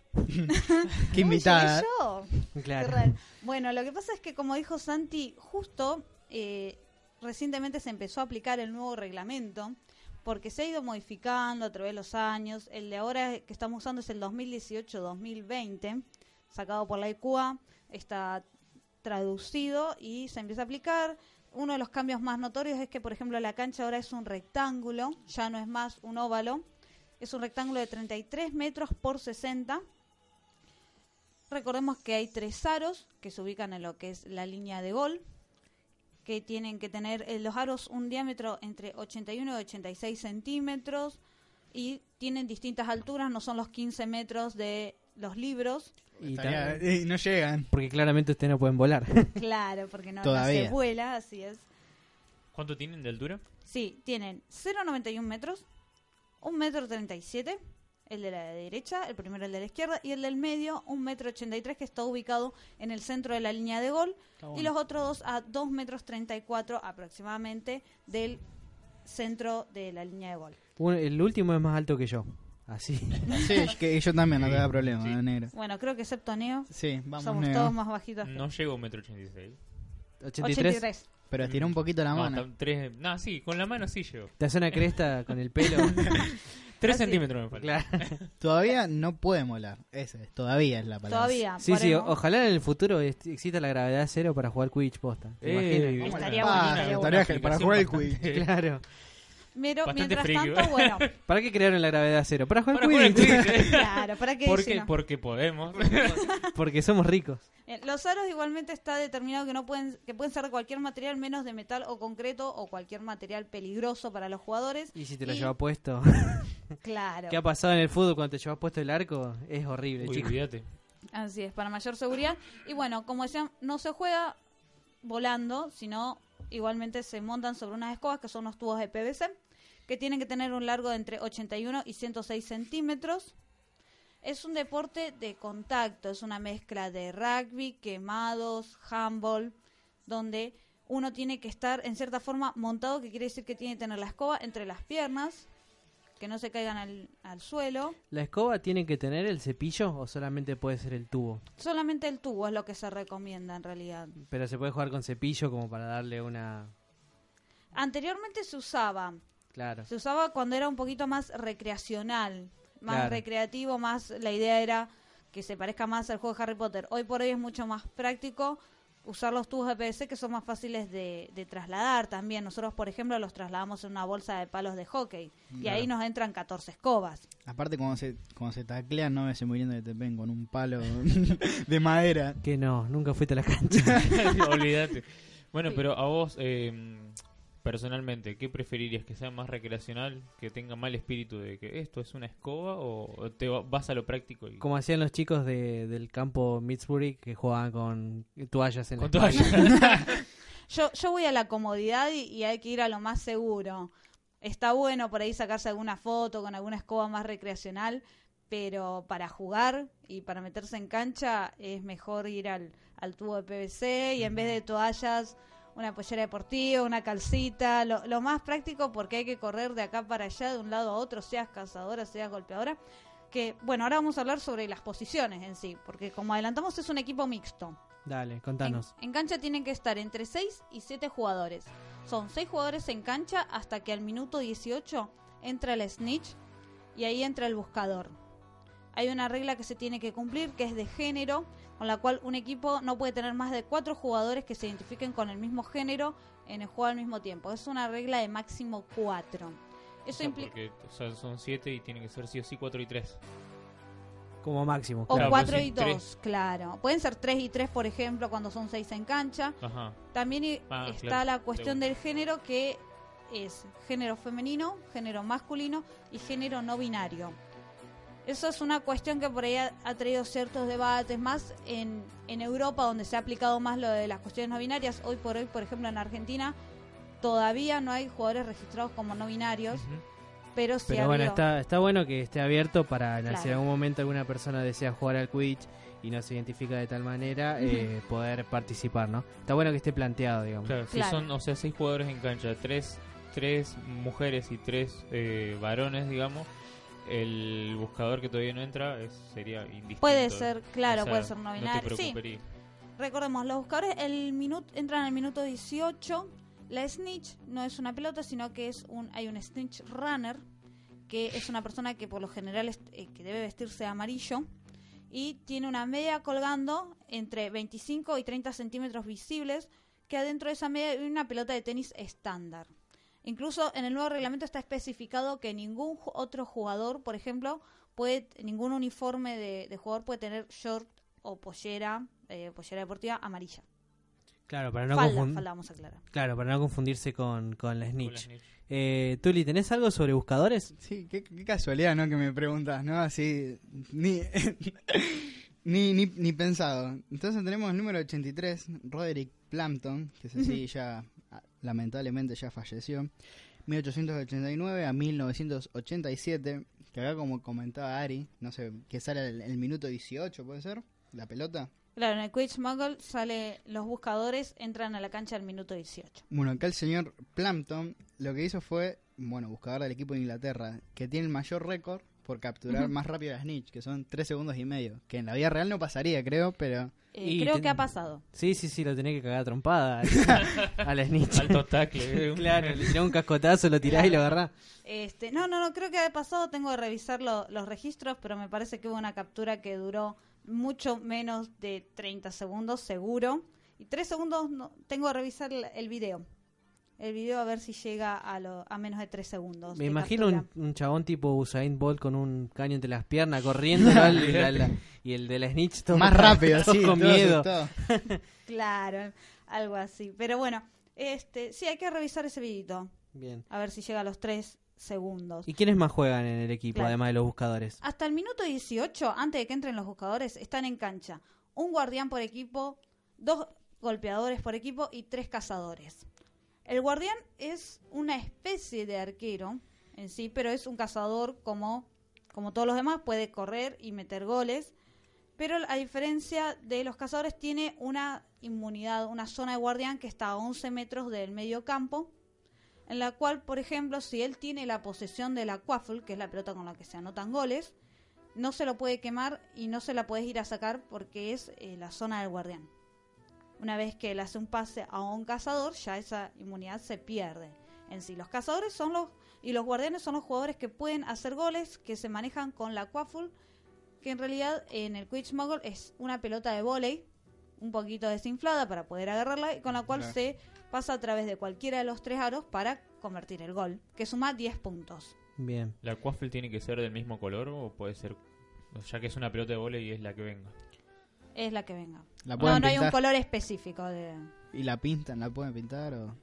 Qué *laughs* invitada. Uy, ¿soy yo? Qué Claro. raro. Bueno, lo que pasa es que, como dijo Santi, justo eh, recientemente se empezó a aplicar el nuevo reglamento, porque se ha ido modificando a través de los años. El de ahora que estamos usando es el 2018-2020, sacado por la IQA, está traducido y se empieza a aplicar. Uno de los cambios más notorios es que, por ejemplo, la cancha ahora es un rectángulo, ya no es más un óvalo. Es un rectángulo de 33 metros por 60. Recordemos que hay tres aros que se ubican en lo que es la línea de gol, que tienen que tener eh, los aros un diámetro entre 81 y 86 centímetros y tienen distintas alturas, no son los 15 metros de los libros. Y Estaría- *laughs* no llegan. porque claramente ustedes no pueden volar. *laughs* Claro, porque no, se vuela, así es. ¿Cuánto tienen de altura? Sí, tienen 0,91 metros, 1 metro 37, el de la derecha, el primero el de la izquierda, y el del medio, 1 metro 83, que está ubicado en el centro de la línea de gol, y los otros dos a 2 metros 34 aproximadamente del centro de la línea de gol. Un- el último es más alto que yo. Así. *laughs* Sí, que yo también no te da problema, Sí. negro. Bueno, creo que excepto Neo, Sí, vamos somos negro. todos más bajitos. que- No llego a un metro ochenta y seis. 83. 83. Pero estiró un poquito la No, mano. tres, no, sí, con la mano sí llego. Te hace una cresta con el pelo. *laughs* Tres Ah, sí. centímetros me falta. claro. *laughs* Todavía no puede molar. Ese es, todavía es la palabra. Todavía. Sí, sí, o- ojalá en el futuro est- exista la gravedad cero para jugar Quidditch posta. ¿Te Eh, imaginas? Estaría Ah, bueno, estaría estaría bueno. Una para jugar el aplicación quiz. bastante- *laughs* Claro. Pero Bastante mientras friki. tanto, bueno, *laughs* ¿Para qué crearon la gravedad cero? Para jugar Para jugar Quidditch. *laughs* Claro, ¿para qué Porque, no? porque podemos. *laughs* Porque somos ricos. Eh, Los aros igualmente está determinado que no pueden que pueden ser de cualquier material menos de metal o concreto o cualquier material peligroso para los jugadores. Y si te lo Y- llevas puesto. Claro. ¿Qué ha pasado en el fútbol cuando te llevas puesto el arco? Es horrible, Uy, chicos. olvídate. Así es, para mayor seguridad. Y bueno, como decían, no se juega volando, sino igualmente se montan sobre unas escobas que son unos tubos de PVC que tienen que tener un largo de entre 81 y 106 centímetros. Es un deporte de contacto, es una mezcla de rugby, quemados, handball, donde uno tiene que estar en cierta forma montado, que quiere decir que tiene que tener la escoba entre las piernas, que no se caigan al, al suelo. ¿La escoba tiene que tener el cepillo o solamente puede ser el tubo? Solamente el tubo es lo que se recomienda en realidad. Pero se puede jugar con cepillo como para darle una... Anteriormente se usaba, Claro. se usaba cuando era un poquito más recreacional, más Claro. recreativo, más la idea era que se parezca más al juego de Harry Potter. Hoy por hoy es mucho más práctico usar los tubos de PVC que son más fáciles de, de trasladar también. Nosotros, por ejemplo, los trasladamos en una bolsa de palos de hockey y ahí nos entran 14 escobas. Aparte, cuando se, cuando se taclean, no me estoy muriendo que te ven con un palo *laughs* de madera. Que no, nunca fuiste a la cancha. *laughs* Olvídate. Bueno, Sí. pero a vos, eh, personalmente, ¿qué preferirías? ¿Que sea más recreacional? ¿Que tenga mal espíritu de que esto es una escoba? ¿O te va- vas a lo práctico? Y... como hacían los chicos de, del campo Midsbury que jugaban con toallas en Con la espalda. toalla. *laughs* Yo, yo voy a la comodidad y, y hay que ir a lo más seguro. Está bueno por ahí sacarse alguna foto con alguna escoba más recreacional, pero para jugar y para meterse en cancha es mejor ir al, al tubo de PVC y en vez de toallas una pollera deportiva, una calcita, lo, lo más práctico porque hay que correr de acá para allá, de un lado a otro, seas cazadora, seas golpeadora. Que bueno, ahora vamos a hablar sobre las posiciones en sí, porque como adelantamos es un equipo mixto. Dale, En, contanos. en cancha tienen que estar entre 6 y 7 jugadores. Son 6 jugadores en cancha hasta que al minuto 18 entra el snitch y ahí entra el buscador. Hay una regla que se tiene que cumplir que es de género, con la cual un equipo no puede tener más de 4 jugadores que se identifiquen con el mismo género en el juego al mismo tiempo. Es una regla de máximo 4. O Eso sea, implica... porque o sea, son siete y tienen que ser sí o sí cuatro y tres. Como máximo. O Claro, 4 pues y 2, tres. claro. Pueden ser 3 y 3, por ejemplo, cuando son 6 en cancha. Ajá. También Ah, está claro, la cuestión de del género que es género femenino, género masculino y género no binario. Eso es una cuestión que por ahí ha, ha traído ciertos debates, más en, en Europa, donde se ha aplicado más lo de las cuestiones no binarias. Hoy por hoy, por ejemplo, en Argentina, todavía no hay jugadores registrados como no binarios, pero sí Pero bueno, está, está bueno que esté abierto para si en algún momento alguna persona desea jugar al Quidditch y no se identifica de tal manera, eh, poder participar, ¿no? Está bueno que esté planteado, digamos. Claro, si Claro. son, o sea, seis jugadores en cancha, tres, tres mujeres y tres eh, varones, digamos, el buscador que todavía no entra es- sería indistinto. Puede ser, claro, O sea, puede ser no No binario. te sí, recordemos, los buscadores el minuto, entran al minuto 18. La snitch no es una pelota, sino que es un hay un snitch runner, que es una persona que por lo general es- eh, que debe vestirse de amarillo y tiene una media colgando entre 25 y 30 centímetros visibles, que adentro de esa media hay una pelota de tenis estándar. Incluso en el nuevo reglamento está especificado que ningún otro jugador, por ejemplo, puede ningún uniforme de, de jugador puede tener short o pollera, eh, pollera deportiva amarilla. Claro, para no, falda, vamos a aclarar. claro, para no confundirse con, con la Con la Snitch. Eh, Tuli, ¿tenés algo sobre buscadores? Sí, qué, qué casualidad, ¿no? Que me preguntas, ¿no? Así, ni, *laughs* ni, ni, ni pensado. Entonces tenemos el número 83, Roderick Plampton, que es así, ya lamentablemente ya falleció. 1889 a 1987, que acá como comentaba Ari, no sé, que sale el, el minuto 18, ¿puede ser? La pelota. Claro, en el Quidditch Muggle sale los buscadores entran a la cancha al minuto 18. Bueno, acá el señor Plampton lo que hizo fue, bueno, buscador del equipo de Inglaterra, que tiene el mayor récord por capturar más rápido a Snitch, que son 3 segundos y medio. Que en la vida real no pasaría, creo, pero... Eh, Y creo ten- que ha pasado. Sí, sí, sí, lo tenés que cagar trompada *laughs* al, al Snitch. Alto tackle. eh. *laughs* claro, le tirás un cascotazo, lo tirás y lo agarrás. Este, no, no, no, creo que ha pasado. Tengo que revisar lo- los registros, pero me parece que hubo una captura que duró mucho menos de 30 segundos, seguro. Y 3 segundos, no, tengo que revisar el, el video. El video a ver si llega a, lo, a menos de 3 segundos. Me imagino un, un chabón tipo Usain Bolt con un caño entre las piernas corriendo ¿no? y, la- la- y el de la Snitch todo más rápido, todo sí, con todo miedo. *laughs* Claro, algo así. Pero bueno, este, sí, hay que revisar ese videito. Bien. A ver si llega a los 3 segundos. ¿Y quiénes más juegan en el equipo, Claro. además de los buscadores? Hasta el minuto 18, antes de que entren los buscadores, están en cancha un guardián por equipo, dos golpeadores por equipo y tres cazadores. El guardián es una especie de arquero en sí, pero es un cazador como, como todos los demás, puede correr y meter goles. Pero a diferencia de los cazadores, tiene una inmunidad, una zona de guardián que está a 11 metros del medio campo, en la cual, por ejemplo, si él tiene la posesión de la quaffle, que es la pelota con la que se anotan goles, no se lo puede quemar y no se la puedes ir a sacar porque es eh, la zona del guardián. Una vez que él hace un pase a un cazador, ya esa inmunidad se pierde. En sí, los cazadores son los y los guardianes son los jugadores que pueden hacer goles, que se manejan con la quaffle, que en realidad en el Quidditch Muggle es una pelota de volei, un poquito desinflada para poder agarrarla y con la cual Claro. se pasa a través de cualquiera de los tres aros para convertir el gol, que suma 10 puntos. Bien. ¿La quaffle tiene que ser del mismo color o puede ser, ya que es una pelota de volei y es la que venga? Es la que venga. La No, no hay un color específico de... y la pintan, la pueden pintar o...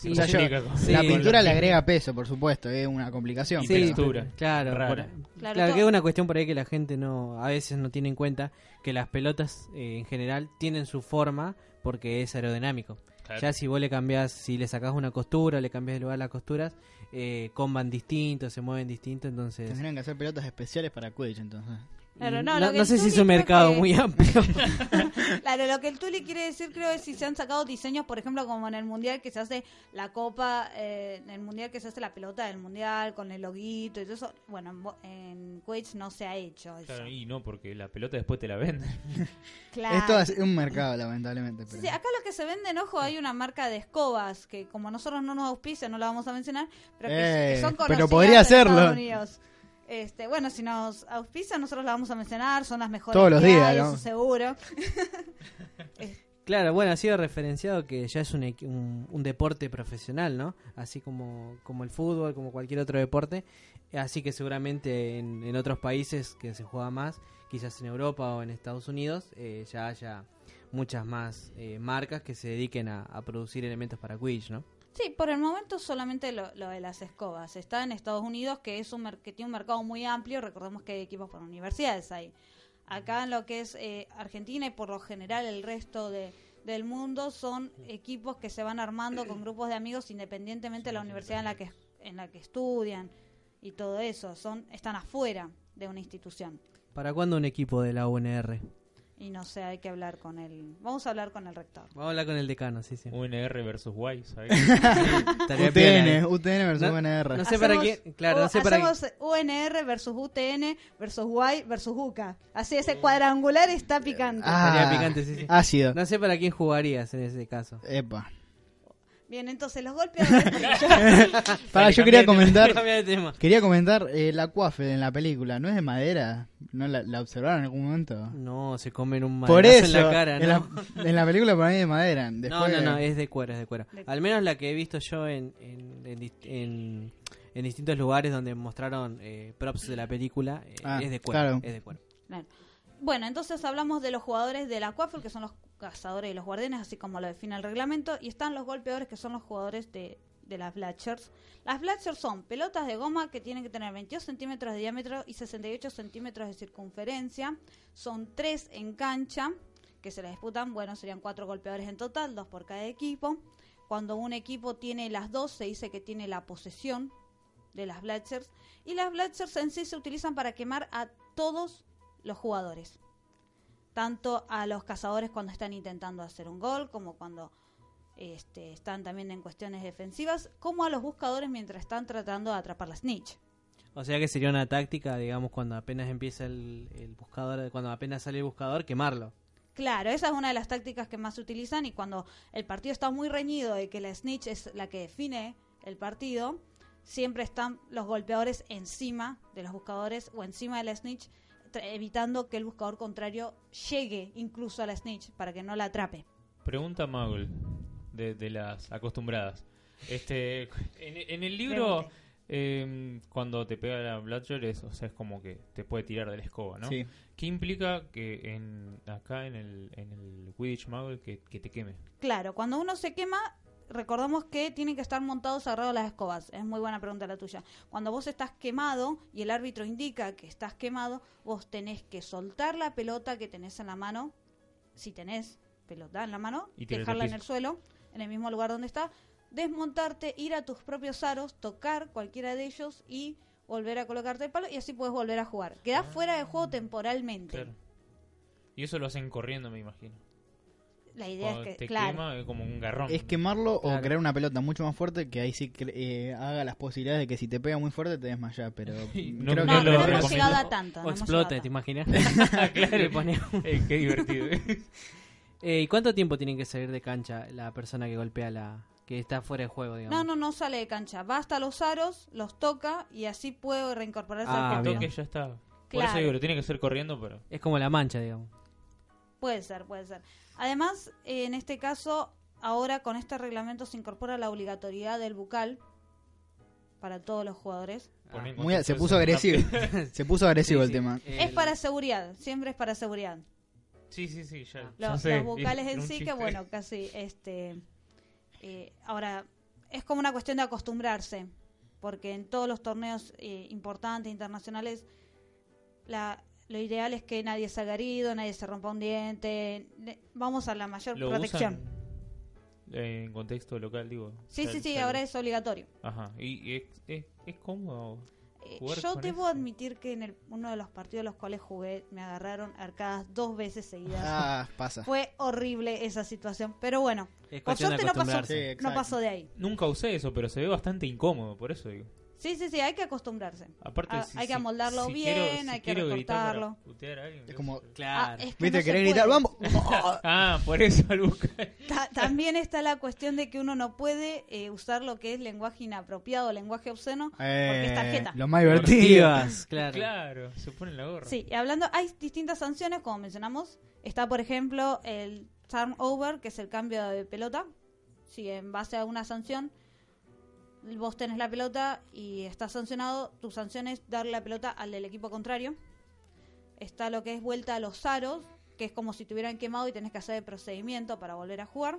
Se O sea, yo- Sí, la pintura le agrega peso, por supuesto, es una complicación. Y pero- textura. Claro, Claro, claro, que es una cuestión por ahí que la gente no a veces no tiene en cuenta que las pelotas eh, en general tienen su forma porque es aerodinámico. Claro. Ya si vos le cambiás, si le sacás una costura, le cambiás de lugar las costuras, eh, comban distinto, se mueven distinto, entonces... Tendrían que hacer pelotas especiales para Quidditch, entonces. Claro, y no, no, no sé si es un mercado que- muy *laughs* amplio. *laughs* Claro, lo que el Tuli quiere decir creo es si se han sacado diseños, por ejemplo, como en el Mundial que se hace la copa, eh, en el Mundial que se hace la pelota del Mundial con el loguito y todo eso. Bueno, en, en no se ha hecho eso. Claro, y no, porque la pelota después te la venden. *laughs* Claro. Esto es un mercado, lamentablemente. Sí, Pero... sí, acá lo que se vende en ojo hay una marca de escobas que como nosotros no nos auspicia no la vamos a mencionar, pero que, Eh, que son pero conocidas podría en hacerlo. Estados Unidos. Este, bueno, si nos auspicia nosotros la vamos a mencionar, son las mejores Todos los días, hay, ¿no? eso seguro. *laughs* Claro, bueno, ha sido referenciado que ya es un, equi- un, un deporte profesional, ¿no? Así como, como el fútbol, como cualquier otro deporte. Así que seguramente en, en otros países que se juega más, quizás en Europa o en Estados Unidos, eh, ya haya muchas más eh, marcas que se dediquen a, a producir elementos para Quidditch, ¿no? Sí, por el momento solamente lo, lo de las escobas. Está en Estados Unidos, que es un que tiene un mercado muy amplio. Recordemos que hay equipos por universidades ahí. Acá en lo que es eh, Argentina y por lo general el resto de, del mundo son equipos que se van armando con grupos de amigos independientemente de la universidad en la que en la que estudian y todo eso. Son están afuera de una institución. ¿Para cuándo un equipo de la UNR? Y no sé, hay que hablar con el. Vamos a hablar con el rector. Vamos a hablar con el decano, sí, sí. UNR versus Y, ¿sabes? *laughs* UTN, UTN versus No- UNR. no sé para quién, claro, no sé para quién. hacemos UNR versus UTN versus Y versus UCA. Así ese cuadrangular está picante. Ah, Estaría picante, sí, sí. Ácido. No sé para quién jugarías en ese caso. Epa. Bien, entonces los golpeadores. Para, *laughs* yo quería comentar, quería comentar eh, la cuafe en la película, ¿no es de madera? ¿No la, la observaron en algún momento? No, se comen un Por eso, en la cara, ¿no? en, la, *laughs* en la película para mí es de madera. No, Después, no, no, es de cuero, es de cuero. De- Al menos la que he visto yo en, en, en dist- en- en distintos lugares donde mostraron eh, props de la película, eh, Ah, es de cuero. claro. Es de cuero. Claro. Bueno, entonces hablamos de los jugadores de la Quaffle, que son los cazadores y los guardianes, así como lo define el reglamento, y están los golpeadores, que son los jugadores de, de las Blatchers. Las Blatchers son pelotas de goma que tienen que tener 22 centímetros de diámetro y 68 centímetros de circunferencia. Son tres en cancha que se la disputan. Bueno, serían cuatro golpeadores en total, dos por cada equipo. Cuando un equipo tiene las dos, se dice que tiene la posesión de las Blatchers. Y las Blatchers en sí se utilizan para quemar a todos los jugadores. Tanto a los cazadores cuando están intentando hacer un gol, como cuando este, están también en cuestiones defensivas, como a los buscadores mientras están tratando de atrapar la snitch. O sea que sería una táctica, digamos, cuando apenas empieza el, el buscador, cuando apenas sale el buscador, quemarlo. Claro, esa es una de las tácticas que más se utilizan y cuando el partido está muy reñido y que la snitch es la que define el partido, siempre están los golpeadores encima de los buscadores o encima de la snitch, evitando que el buscador contrario llegue incluso a la snitch para que no la atrape. Pregunta Magul, de, de las acostumbradas. Este, en, en el libro, eh, cuando te pega la Bladger, es, o sea, es como que te puede tirar de la escoba, ¿no? Sí. ¿Qué implica que en, acá en el, en el Quidditch Muggle que, que te queme? Claro, cuando uno se quema, recordemos que tienen que estar montados agarrados las escobas. Es muy buena pregunta la tuya. Cuando vos estás quemado y el árbitro indica que estás quemado, vos tenés que soltar la pelota que tenés en la mano, si tenés pelota en la mano, Y dejarla en el suelo, en el mismo lugar donde está, desmontarte, ir a tus propios aros, tocar cualquiera de ellos y volver a colocarte el palo y así puedes volver a jugar. Quedás fuera del juego temporalmente. Claro. Y eso lo hacen corriendo, me imagino. La idea Cuando es que, te claro, quema como un garrón. Es quemarlo o Claro. crear una pelota mucho más fuerte que ahí sí eh, haga las posibilidades de que si te pega muy fuerte te desmayas, pero *laughs* No- creo no, no que lo no hemos llegado a tanto. no O hemos explote, ¿te imaginas? *laughs* *laughs* claro. Pone un- Eh, qué divertido. Eh, ¿Y cuánto tiempo tienen que salir de cancha la persona que golpea la... que está fuera de juego, digamos? No, no, no sale de cancha. Va hasta los aros, los toca y así puede reincorporarse Ah, al bien. toque ya está. Por Claro. eso digo, lo tiene que ser corriendo, pero... Es como la mancha, digamos. Puede ser, puede ser. Además, eh, en este caso, ahora con este reglamento se incorpora la obligatoriedad del bucal para todos los jugadores. Muy- se puso agresivo. *laughs* se puso agresivo Sí, el sí. tema. Es El- para seguridad, siempre es para seguridad. Sí, sí, sí, ya. Lo- ya sé. los bucales en sí, que bueno, casi, este, eh, ahora, es como una cuestión de acostumbrarse, porque en todos los torneos eh, importantes, internacionales, la, lo ideal es que nadie se haga herido, nadie se rompa un diente, vamos a la mayor ¿Lo protección. usan en contexto local, digo? Sí, sí, sí, ahora es obligatorio. Ajá. ¿Y es, es, es cómodo? Eh, jugar yo con debo eso? admitir que en el- uno de los partidos los cuales jugué me agarraron arcadas dos veces seguidas. Ah, pasa. Fue horrible esa situación, pero bueno, Es por de suerte no pasó. Sí, no pasó de ahí. Nunca usé eso, pero se ve bastante incómodo, por eso digo. Sí, sí, sí, hay que acostumbrarse. Aparte, Ah, si- hay que amoldarlo si bien, quiero- si hay que recortarlo. putear a alguien, Es como-. Claro. Ah, es que ¿Viste? no se ¿Querés gritar? ¡Vamos! *laughs* Ah, por eso. Ta- también está la cuestión de que uno no puede eh, usar lo que es lenguaje inapropiado, lenguaje obsceno, porque es Eh, tarjeta. lo más divertido. *laughs* Claro. Claro, se pone la gorra. Sí, y hablando, hay distintas sanciones, como mencionamos. Está, por ejemplo, el turnover, que es el cambio de pelota. Si en base a una sanción vos tenés la pelota y estás sancionado, tu sanción es darle la pelota al del equipo contrario. Está lo que es vuelta a los aros, que es como si te hubieran quemado y tenés que hacer el procedimiento para volver a jugar.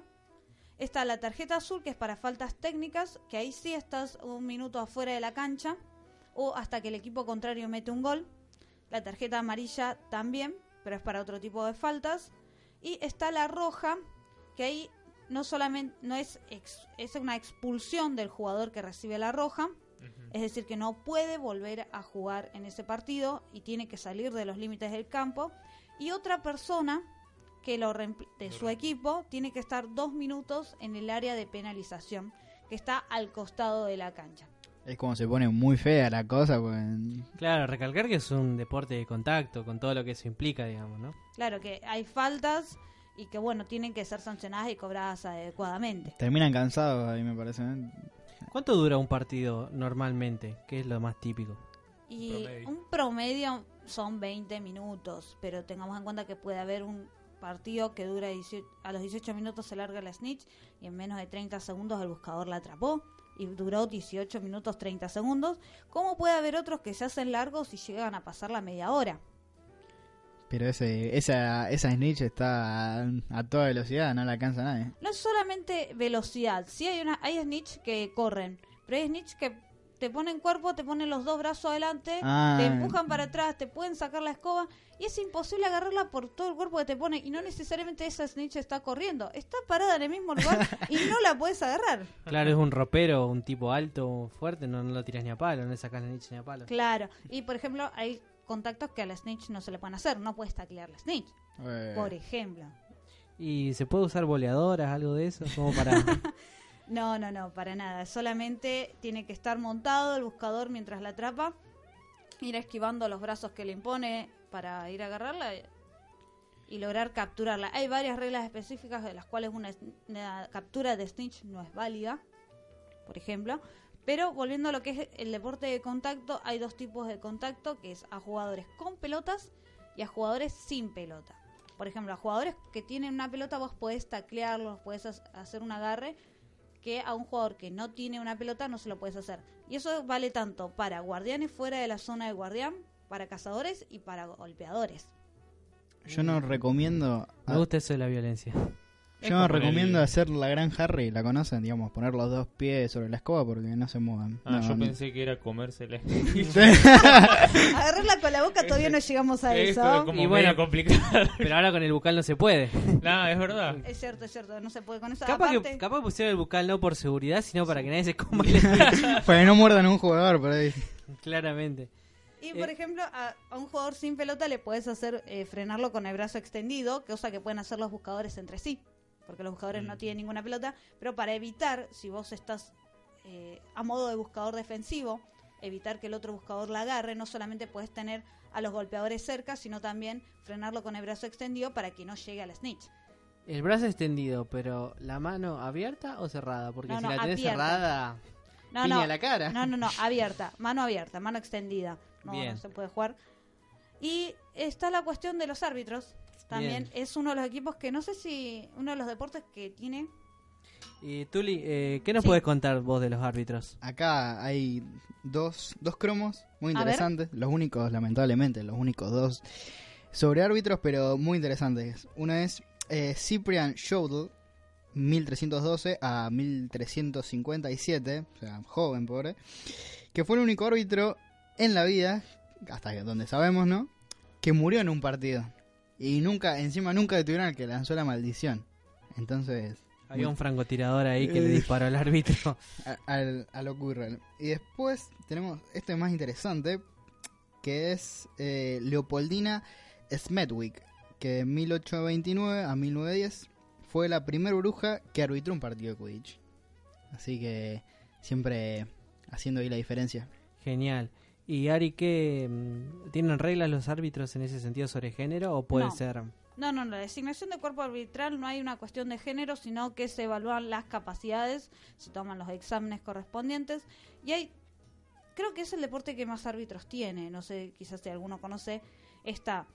Está la tarjeta azul, que es para faltas técnicas, que ahí sí estás un minuto afuera de la cancha o hasta que el equipo contrario mete un gol. La tarjeta amarilla también, pero es para otro tipo de faltas. Y está la roja, que ahí no solamente no es ex- es una expulsión del jugador que recibe la roja, es decir, que no puede volver a jugar en ese partido y tiene que salir de los límites del campo. Y otra persona que lo de su equipo tiene que estar dos minutos en el área de penalización, que está al costado de la cancha. Es como se pone muy fea la cosa, pues. Claro, recalcar que es un deporte de contacto, con todo lo que eso implica, digamos, ¿no? Claro que hay faltas y que bueno, tienen que ser sancionadas y cobradas adecuadamente. Terminan cansados ahí, me parece. ¿eh? ¿Cuánto dura un partido normalmente? ¿Qué es lo más típico? Y promedio. un promedio son 20 minutos, pero tengamos en cuenta que puede haber un partido que dura 18 a los 18 minutos se larga la snitch y en menos de 30 segundos el buscador la atrapó y duró 18 minutos 30 segundos, como puede haber otros que se hacen largos y llegan a pasar la media hora. Pero ese, esa, esa snitch está a, a toda velocidad, no la alcanza nadie. No es solamente velocidad, sí hay una hay snitch que corren, pero hay snitch que te ponen cuerpo, te ponen los dos brazos adelante, Ah. te empujan para atrás, te pueden sacar la escoba y es imposible agarrarla por todo el cuerpo que te pone y no necesariamente esa snitch está corriendo, está parada en el mismo lugar y no la puedes agarrar. Claro, es un ropero, un tipo alto, fuerte, no, no lo tiras ni a palo, no le sacas la niche ni a palo. Claro, y por ejemplo hay contactos que a la snitch no se le pueden hacer, no puedes taclear la snitch, Eh, por ejemplo. ¿Y se puede usar boleadoras, algo de eso? Como para... *laughs* No, no, no, para nada. Solamente tiene que estar montado el buscador mientras la atrapa, ir esquivando los brazos que le impone para ir a agarrarla y lograr capturarla. Hay varias reglas específicas de las cuales una, una captura de snitch no es válida, por ejemplo. Pero volviendo a lo que es el deporte de contacto, hay dos tipos de contacto, que es a jugadores con pelotas y a jugadores sin pelota. Por ejemplo, a jugadores que tienen una pelota vos podés taclearlos, podés ha- hacer un agarre, que a un jugador que no tiene una pelota no se lo puedes hacer. Y eso vale tanto para guardianes fuera de la zona de guardián, para cazadores y para golpeadores. yo no recomiendo. Me gusta eso de la violencia. Yo recomiendo el- hacer la gran Harry, ¿la conocen? Digamos, poner los dos pies sobre la escoba porque no se muevan. Ah, No, yo no. pensé que era comérsela. *laughs* Agarrarla con la boca todavía no llegamos a Esto eso. es como Y bueno, complicado. *laughs* Pero ahora con el bucal no se puede. no, es verdad. Es cierto, es cierto, no se puede con eso. Capaz Aparte, que capaz pusieron el bucal no por seguridad, sino para que nadie se coma el. *laughs* Para que no muerdan a un jugador por ahí. Claramente. Y por Eh. ejemplo, a, a un jugador sin pelota le puedes hacer eh, frenarlo con el brazo extendido, cosa que pueden hacer los buscadores entre sí, porque los buscadores no tienen ninguna pelota, pero para evitar, si vos estás eh, a modo de buscador defensivo, evitar que el otro buscador la agarre, no solamente puedes tener a los golpeadores cerca, sino también frenarlo con el brazo extendido para que no llegue a la snitch. El brazo extendido, pero la mano abierta o cerrada, porque No, si no, la tenés abierta. cerrada, No, piña no, la cara. No, no, no, *laughs* abierta, mano abierta, mano extendida. No, Bien. no se puede jugar. Y está la cuestión de los árbitros. También Bien. es uno de los equipos que no sé si uno de los deportes que tiene. Y Tuli, eh, ¿qué nos Sí. podés contar vos de los árbitros? Acá hay dos, dos cromos muy interesantes. Los únicos, lamentablemente, los únicos dos sobre árbitros, pero muy interesantes. Uno es eh, Cyprian Shodel, 1312 a 1357, o sea, joven, pobre, que fue el único árbitro en la vida, hasta donde sabemos, ¿no? Que murió en un partido. Y nunca, encima nunca detuvieron al que lanzó la maldición. Entonces, Había Muy- un francotirador ahí que le Eh. disparó al árbitro. *laughs* a, al- a lo. Y después tenemos este más interesante, que es eh, Leopoldina Smedwick, que de 1829 a 1910 fue la primera bruja que arbitró un partido de Quidditch. Así que siempre haciendo ahí la diferencia. Genial. ¿Y Ari, qué? mm, ¿Tienen reglas los árbitros en ese sentido sobre género o puede No. ser? No, no, no. La designación de cuerpo arbitral no hay una cuestión de género, sino que se evalúan las capacidades, se toman los exámenes correspondientes. Y hay. Creo que es el deporte que más árbitros tiene. No sé, quizás si alguno conoce. Está.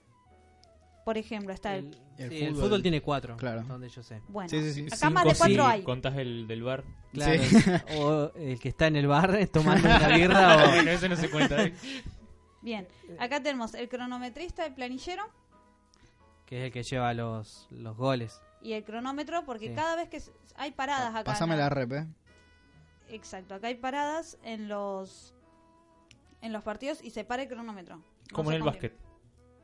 Por ejemplo, está el. El Sí, el fútbol. fútbol tiene cuatro, Claro. donde yo sé. Bueno, Sí, sí, sí. acá más de cuatro sí, hay. Contás el del bar. Claro. Sí. *laughs* o el que está en el bar tomando una *laughs* birra o... Bueno, ese no se cuenta. ¿eh? Bien, acá tenemos el cronometrista, el planillero. que es el que lleva los, los goles. y el cronómetro, porque Sí. cada vez que hay paradas acá. Pásame la- la rep, eh. Exacto, acá hay paradas en los en los partidos y se para el cronómetro. No Como sé en el básquet.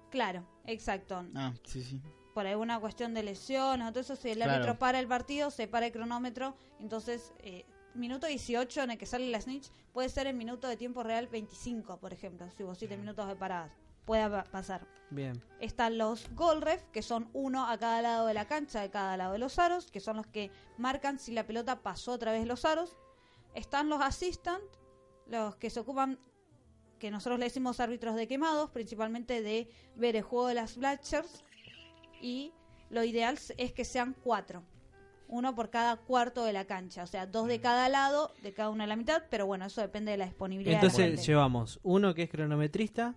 Claro, exacto. Ah, sí, sí. Por alguna cuestión de lesiones, entonces si el Claro. árbitro para el partido, se para el cronómetro, entonces eh, minuto 18 en el que sale la snitch puede ser el minuto de tiempo real 25, por ejemplo, si hubo 7 minutos de paradas. Puede pa- pasar. Bien. Están los goal ref, que son uno a cada lado de la cancha, de cada lado de los aros, que son los que marcan si la pelota pasó a través de los aros. Están los assistant, los que se ocupan, que nosotros le decimos árbitros de quemados, principalmente de ver el juego de las Blatchers. Y lo ideal es que sean cuatro. Uno por cada cuarto de la cancha, o sea, dos de cada lado, de cada una de la mitad, pero bueno, eso depende de la disponibilidad. de la Entonces llevamos uno que es cronometrista,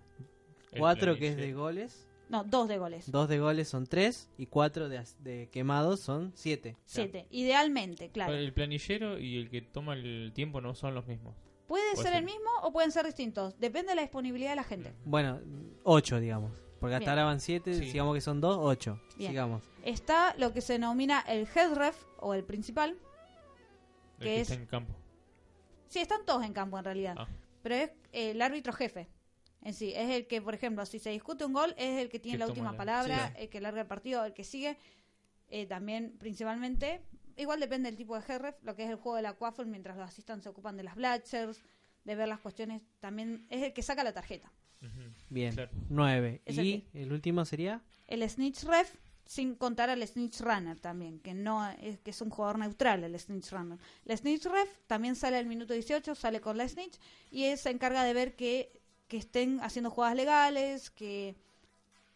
El cuatro que es de goles, No, dos de goles. dos de goles son tres y cuatro de, quemados son siete. Siete. Idealmente, claro. El planillero y el que toma el tiempo no son los mismos. Puede Puede ser ser. el mismo o pueden ser distintos. Depende de la disponibilidad de la gente. Bueno, ocho digamos. Porque hasta Bien. ahora van siete, Sí. digamos que son dos, ocho. Bien. Sigamos. Está lo que se denomina el head ref o el principal. El Que que es- está en campo. Sí, están todos en campo en realidad. Ah. Pero es el árbitro jefe. En sí, es el que, por ejemplo, si se discute un gol, es el que tiene Que la toma última la- palabra, sí. el que larga el partido, el que sigue. Eh, también, principalmente, igual depende del tipo de head ref, lo que es el juego de la quaffle, mientras los asistentes se ocupan de las blatchers, de ver las cuestiones. También es el que saca la tarjeta. Bien. Claro. Nueve. Es el y el último sería. El snitch ref, sin contar al snitch runner también, que no es que es un jugador neutral el snitch runner. El snitch ref también sale al minuto 18, sale con la snitch y él se encarga de ver que, que estén haciendo jugadas legales, que,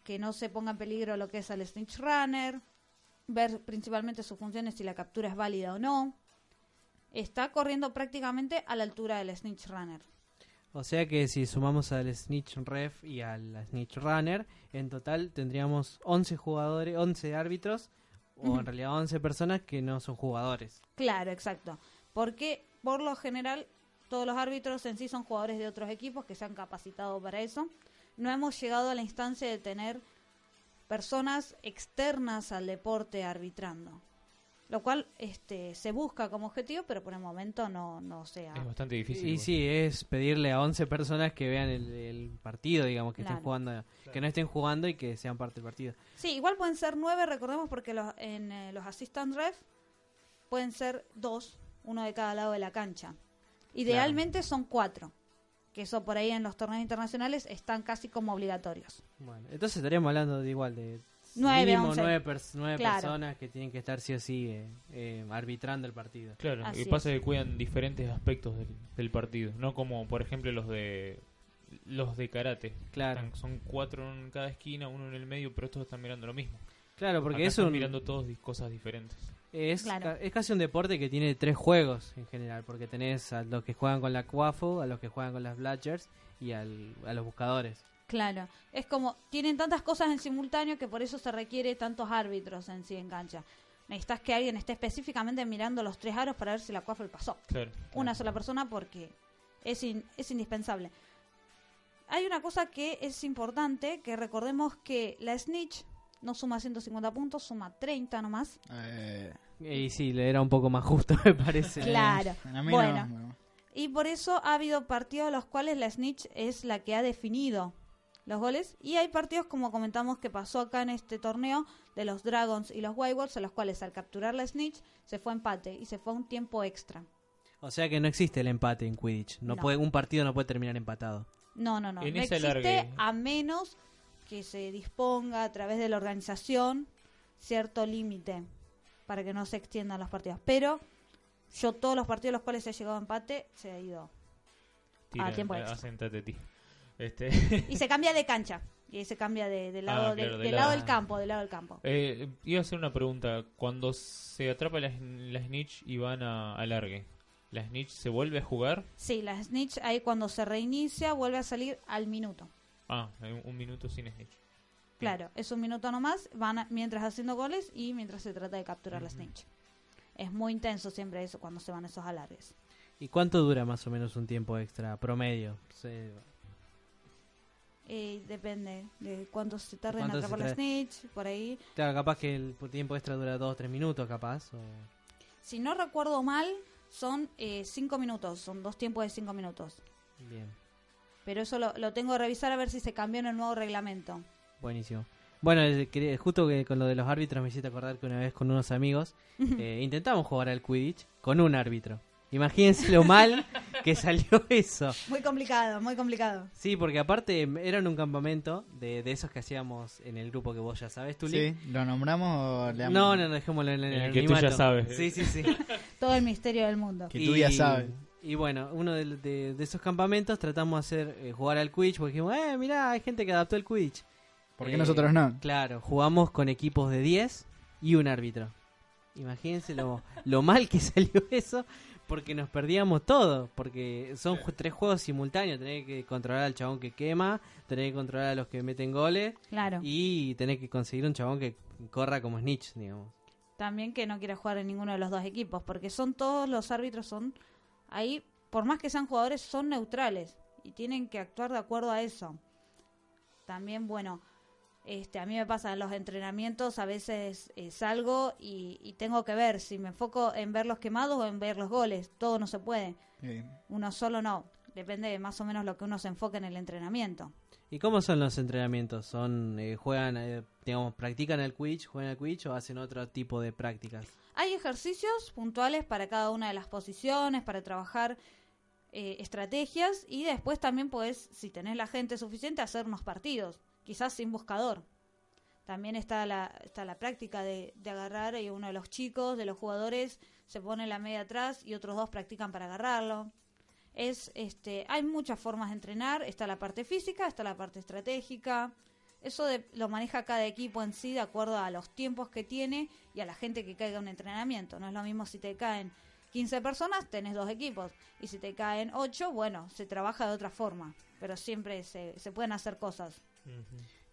que no se ponga en peligro lo que es al snitch runner, ver principalmente sus funciones si la captura es válida o no. Está corriendo prácticamente a la altura del snitch runner. O sea que si sumamos al Snitch Ref y al Snitch Runner, en total tendríamos 11 jugadores, 11 árbitros, o en realidad 11 personas que no son jugadores. Claro, exacto. Porque por lo general todos los árbitros en sí son jugadores de otros equipos que se han capacitado para eso. No hemos llegado a la instancia de tener personas externas al deporte arbitrando. Lo cual este, se busca como objetivo, pero por el momento no, no se ha- Es bastante difícil. Y sí, es pedirle a 11 personas que vean el, el partido, digamos, que Claro. estén jugando, que no estén jugando y que sean parte del partido. Sí, igual pueden ser nueve, recordemos, porque los, en eh, los assistant ref pueden ser dos, uno de cada lado de la cancha. Idealmente son cuatro, que eso por ahí en los torneos internacionales están casi como obligatorios. Bueno, entonces estaríamos hablando de igual de Nueve, mínimo once. nueve, pers- nueve Claro. personas que tienen que estar sí o sí eh, eh, arbitrando el partido. Claro, Así y pasa es. que cuidan diferentes aspectos del, del partido, no como por ejemplo los de los de karate. Claro. Están- son cuatro en cada esquina, uno en el medio, pero estos están mirando lo mismo. Claro, porque Acá es están mirando todos cosas diferentes. Es, Claro. ca- es casi un deporte que tiene tres juegos en general, porque tenés a los que juegan con la Quafu, a los que juegan con las Blatchers y al- a los buscadores. Claro, es como, tienen tantas cosas en simultáneo que por eso se requiere tantos árbitros en sí en cancha. Necesitas que alguien esté específicamente mirando los tres aros para ver si la quaffle pasó. Claro. una sola persona porque es, in- es indispensable. Hay una cosa que es importante, que recordemos que la snitch no suma 150 puntos, suma 30 nomás. Eh, Y sí, le era un poco más justo, *laughs* me parece. Claro. Bueno. no, no. Y por eso ha habido partidos en los cuales la snitch es la que ha definido los goles. Y hay partidos, como comentamos, que pasó acá en este torneo de los Dragons y los White Wolves, en los cuales al capturar la snitch se fue a empate y se fue a un tiempo extra. O sea que no existe el empate en Quidditch. No, No. Puede, un partido no puede terminar empatado. No, no, no. En no existe alargue. a menos que se disponga a través de la organización cierto límite para que no se extiendan los partidos. Pero yo todos los partidos en los cuales se ha llegado a empate se ha ido. Tira, tiempo eh, extra. Este, *laughs* Y se cambia de cancha. Y se cambia de, de lado, Ah, de- claro, del de lado lado. del campo, del lado del campo. eh, iba a hacer una pregunta. Cuando se atrapa la, la snitch y van a alargue, ¿la snitch se vuelve a jugar? Sí, la snitch ahí cuando se reinicia vuelve a salir al minuto. Ah, un, un minuto sin snitch. Claro, es un minuto nomás, van a- mientras haciendo goles y mientras se trata de capturar la snitch. Es muy intenso siempre eso cuando se van esos alargues. ¿Y cuánto dura más o menos un tiempo extra promedio? Se- Eh, depende de cuánto se tarden en ¿Cuánto se atrapar la tarda? snitch, por ahí. Claro, capaz que el tiempo extra dura 2 o 3 minutos, capaz. O... Si no recuerdo mal, son 5 minutos, son dos tiempos de 5 minutos. Bien, Pero eso lo, lo tengo que revisar a ver si se cambió en el nuevo reglamento. buenísimo. Bueno, justo que con lo de los árbitros me hiciste acordar que una vez con unos amigos eh, intentamos jugar al Quidditch con un árbitro. Imagínense lo mal que *laughs* salió eso. Muy complicado, muy complicado. Sí, porque aparte era en un campamento de, de esos que hacíamos en el grupo que vos ya sabes, Tuli. Sí, ¿lo nombramos o le? No, no, no, dejémoslo en el, En el que tú ya sabes. Sí, sí, sí. *laughs* Todo el misterio del mundo. Que tú ya sabes. Y bueno, uno de, de- de esos campamentos tratamos de hacer eh, jugar al Quidditch porque dijimos, eh, mirá, hay gente que adaptó el Quidditch. ¿Por qué Eh, nosotros no? Claro, jugamos con equipos de 10 y un árbitro. Imagínense lo, lo mal que *laughs* salió eso, porque nos perdíamos todo, porque son tres juegos simultáneos, tenés que controlar al chabón que quema, tenés que controlar a los que meten goles Claro. y tenés que conseguir un chabón que corra como Snitch, digamos. También que no quiera jugar en ninguno de los dos equipos, porque son todos los árbitros, son ahí, por más que sean jugadores, son neutrales y tienen que actuar de acuerdo a eso. También, bueno, este, a mí me pasa en los entrenamientos, a veces eh, salgo y, y tengo que ver si me enfoco en ver los quemados o en ver los goles. Todo no se puede. Uno solo no. Depende de más o menos lo que uno se enfoque en el entrenamiento. ¿Y cómo son los entrenamientos? ¿Son eh, juegan, eh, digamos, practican el Quidditch, juegan el Quidditch o hacen otro tipo de prácticas? Hay ejercicios puntuales para cada una de las posiciones, para trabajar eh, estrategias y después también puedes, si tenés la gente suficiente, hacer unos partidos, quizás sin buscador. También está la, está la práctica de, de agarrar y uno de los chicos, de los jugadores, se pone la media atrás y otros dos practican para agarrarlo. Es, este, hay muchas formas de entrenar, está la parte física, está la parte estratégica. Eso de- lo maneja cada equipo en sí de acuerdo a los tiempos que tiene y a la gente que caiga en un entrenamiento. No es lo mismo si te caen 15 personas, tenés dos equipos. Y si te caen 8, bueno, se trabaja de otra forma. Pero siempre se, se pueden hacer cosas.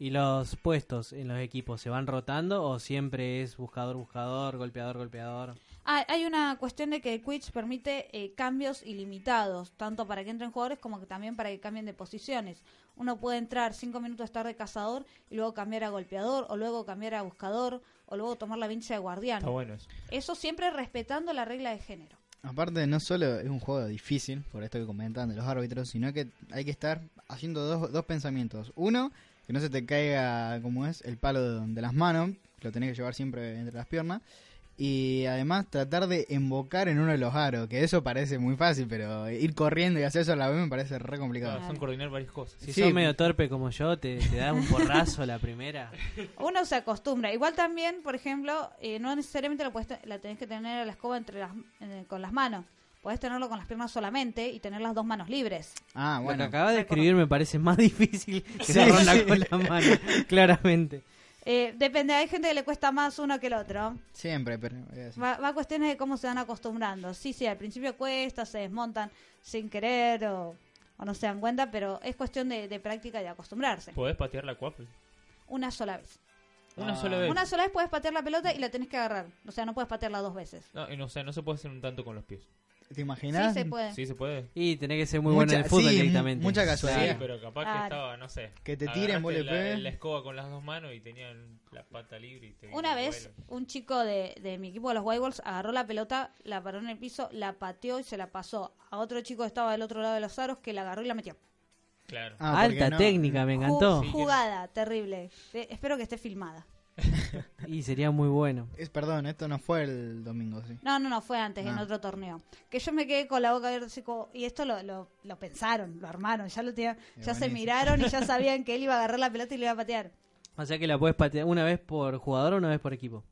¿Y los puestos en los equipos se van rotando o siempre es buscador, buscador, golpeador, golpeador? Ah, hay una cuestión de que el Quidditch permite eh, cambios ilimitados, tanto para que entren jugadores como que también para que cambien de posiciones. Uno puede entrar 5 minutos estar de cazador y luego cambiar a golpeador, o luego cambiar a buscador, o luego tomar la vincha de guardián. Está bueno eso. Eso siempre respetando la regla de género. Aparte, no solo es un juego difícil, por esto que comentan de los árbitros, sino que hay que estar haciendo dos, dos pensamientos. Uno, que no se te caiga, como es, el palo de, de las manos, que lo tenés que llevar siempre entre las piernas. Y además tratar de embocar en uno de los aros, que eso parece muy fácil, pero ir corriendo y hacer eso a la vez me parece re complicado. Claro, son coordinar varias cosas. Si Sí. sos medio torpe como yo, te, te da un porrazo la primera. *laughs* Uno se acostumbra. Igual también, por ejemplo, eh, no necesariamente la, puedes te- la tenés que tener a la escoba entre las, eh, con las manos. Podés tenerlo con las piernas solamente y tener las dos manos libres. Ah, Lo que bueno. acabas de escribir me parece más difícil que Sí, agarrarla sí. con la mano, claramente. Eh, depende, hay gente que le cuesta más uno que el otro. Siempre, pero... así. Va, va a cuestiones de cómo se van acostumbrando. Sí, sí, al principio cuesta, se desmontan sin querer o, o no se dan cuenta, pero es cuestión de, de práctica y de acostumbrarse. ¿Podés patear la quaffle? Una sola vez. Una Ah. sola vez. Una sola vez puedes patear la pelota y la tenés que agarrar. O sea, no puedes patearla dos veces. No, y no, o sea, no se puede hacer un tanto con los pies. ¿Te imaginas? Sí, se puede. Sí, se puede. Y tenés que ser muy bueno en el Mucha- fútbol sí, directamente. mucha Sí, casualidad. pero capaz Claro. que estaba, no sé. Que te tiren, vos le la, escoba con las dos manos y tenían la pata libre y te Una vez, vuelo. un chico de, de mi equipo de los White Wolves agarró la pelota, la paró en el piso, la pateó y se la pasó a otro chico que estaba del otro lado de los aros que la agarró y la metió. Claro. Ah, Alta no- técnica, me encantó. Ju- Sí, jugada, terrible. Eh, espero que esté filmada. *laughs* Y sería muy bueno. Es, perdón, esto no fue el domingo, sí. No, no, no, fue antes, en Ah. otro torneo. Que yo me quedé con la boca abierta, así como- y esto lo, lo, lo pensaron, lo armaron, ya lo tenían, ya se miraron y ya *laughs* sabían que él iba a agarrar la pelota y le iba a patear. O sea que la puedes patear una vez por jugador o una vez por equipo.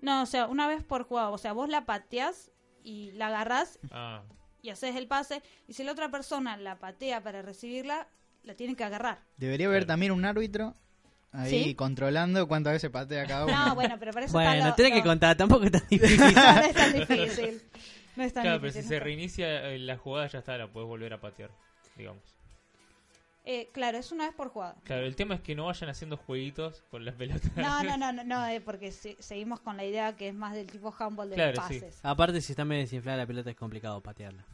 No, o sea, una vez por juego, o sea, vos la pateás y la agarrás Ah, y haces el pase, y si la otra persona la patea para recibirla, la tienen que agarrar. Debería haber también un árbitro ahí Sí. controlando cuántas veces patea cada uno. No, bueno, pero para eso Bueno, tenés que contar, tampoco es tan difícil. *laughs* No, no es tan difícil. No es tan claro, pero difícil. si se reinicia eh, la jugada ya está, la puedes volver a patear, digamos. Eh, claro, es una vez por jugada. Claro, el tema es que no vayan haciendo jueguitos con las pelotas. No, no, *laughs* no, no, no eh, porque se- seguimos con la idea que es más del tipo handball de Claro, los sí. pases. Aparte, si está medio desinflada la pelota, es complicado patearla.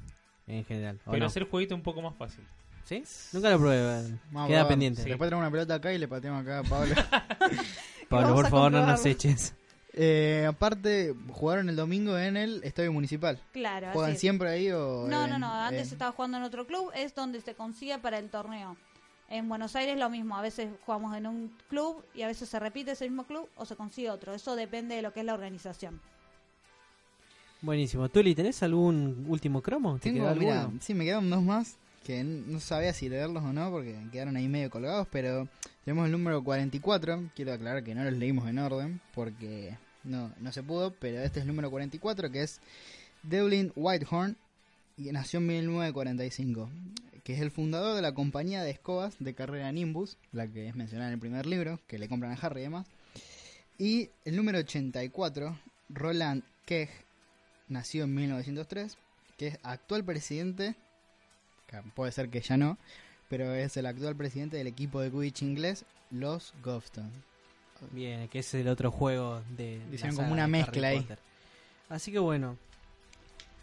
En general. ¿o Pero no? hacer jueguito un poco más fácil. ¿Sí? Nunca lo probé. Vamos a Queda pendiente. Después traemos una pelota acá y le pateamos acá a Pablo. *laughs* Pablo, por a favor, no nos comprobarlo. eches. Eh, aparte, jugaron el domingo en el Estadio Municipal. Claro, así ¿Juegan es. siempre ahí o...? No, en- no, no. Antes en- estaba jugando en otro club. Es donde se consigue para el torneo. En Buenos Aires lo mismo. A veces jugamos en un club y a veces se repite ese mismo club o se consigue otro. Eso depende de lo que es la organización. Buenísimo. Tuli, ¿tenés algún último cromo? ¿Te Tengo, quedó sí, me quedan dos más que no sabía si leerlos o no porque quedaron ahí medio colgados, pero tenemos el número 44. Quiero aclarar que no los leímos en orden porque no, no se pudo, pero este es el número 44 que es Devlin Whitehorn y nació en 1945, que es el fundador de la compañía de escobas de carrera Nimbus, la que es mencionada en el primer libro, que le compran a Harry y demás. Y el número 84, Roland Keg, nació en 1903, que es actual presidente, puede ser que ya no, pero es el actual presidente del equipo de Quidditch inglés, los Govston. Bien, que es el otro juego de. Hicieron como una mezcla ahí. Así que bueno,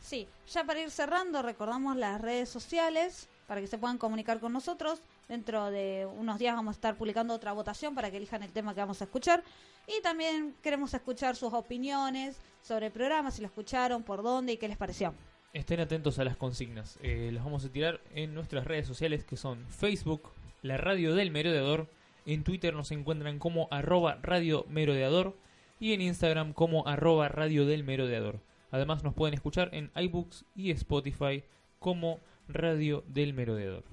Sí, ya para ir cerrando, recordamos las redes sociales para que se puedan comunicar con nosotros. Dentro de unos días vamos a estar publicando otra votación para que elijan el tema que vamos a escuchar. Y también queremos escuchar sus opiniones sobre el programa, si lo escucharon, por dónde y qué les pareció. Estén atentos a las consignas. Eh, las vamos a tirar en nuestras redes sociales que son Facebook, la radio del merodeador. En Twitter nos encuentran como arroba radio merodeador y en Instagram como arroba radio del merodeador. Además nos pueden escuchar en iBooks y Spotify como radio del merodeador.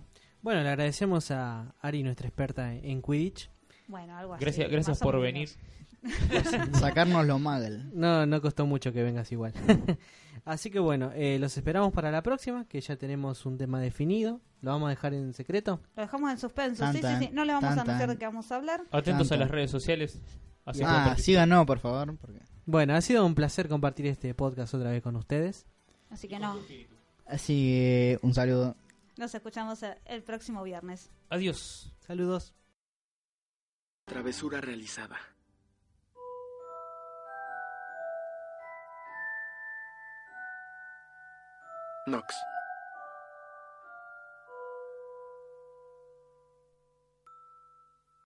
bueno, le agradecemos a Ari, nuestra experta en Quidditch. Bueno, algo así. Gracias, gracias por venir. Sacarnos los Muggle. No, no costó mucho que vengas igual. *laughs* Así que bueno, eh, los esperamos para la próxima, que ya tenemos un tema definido. Lo vamos a dejar en secreto. Lo dejamos en suspenso. Tan, sí, tan, sí, sí. No le vamos tan, a anunciar de qué vamos a hablar. Atentos a las redes sociales. Así Ah, por favor. Porque... Bueno, ha sido un placer compartir este podcast otra vez con ustedes. Así que no. Así que un saludo. Nos escuchamos el próximo viernes. Adiós. Saludos. Travesura realizada. Knox.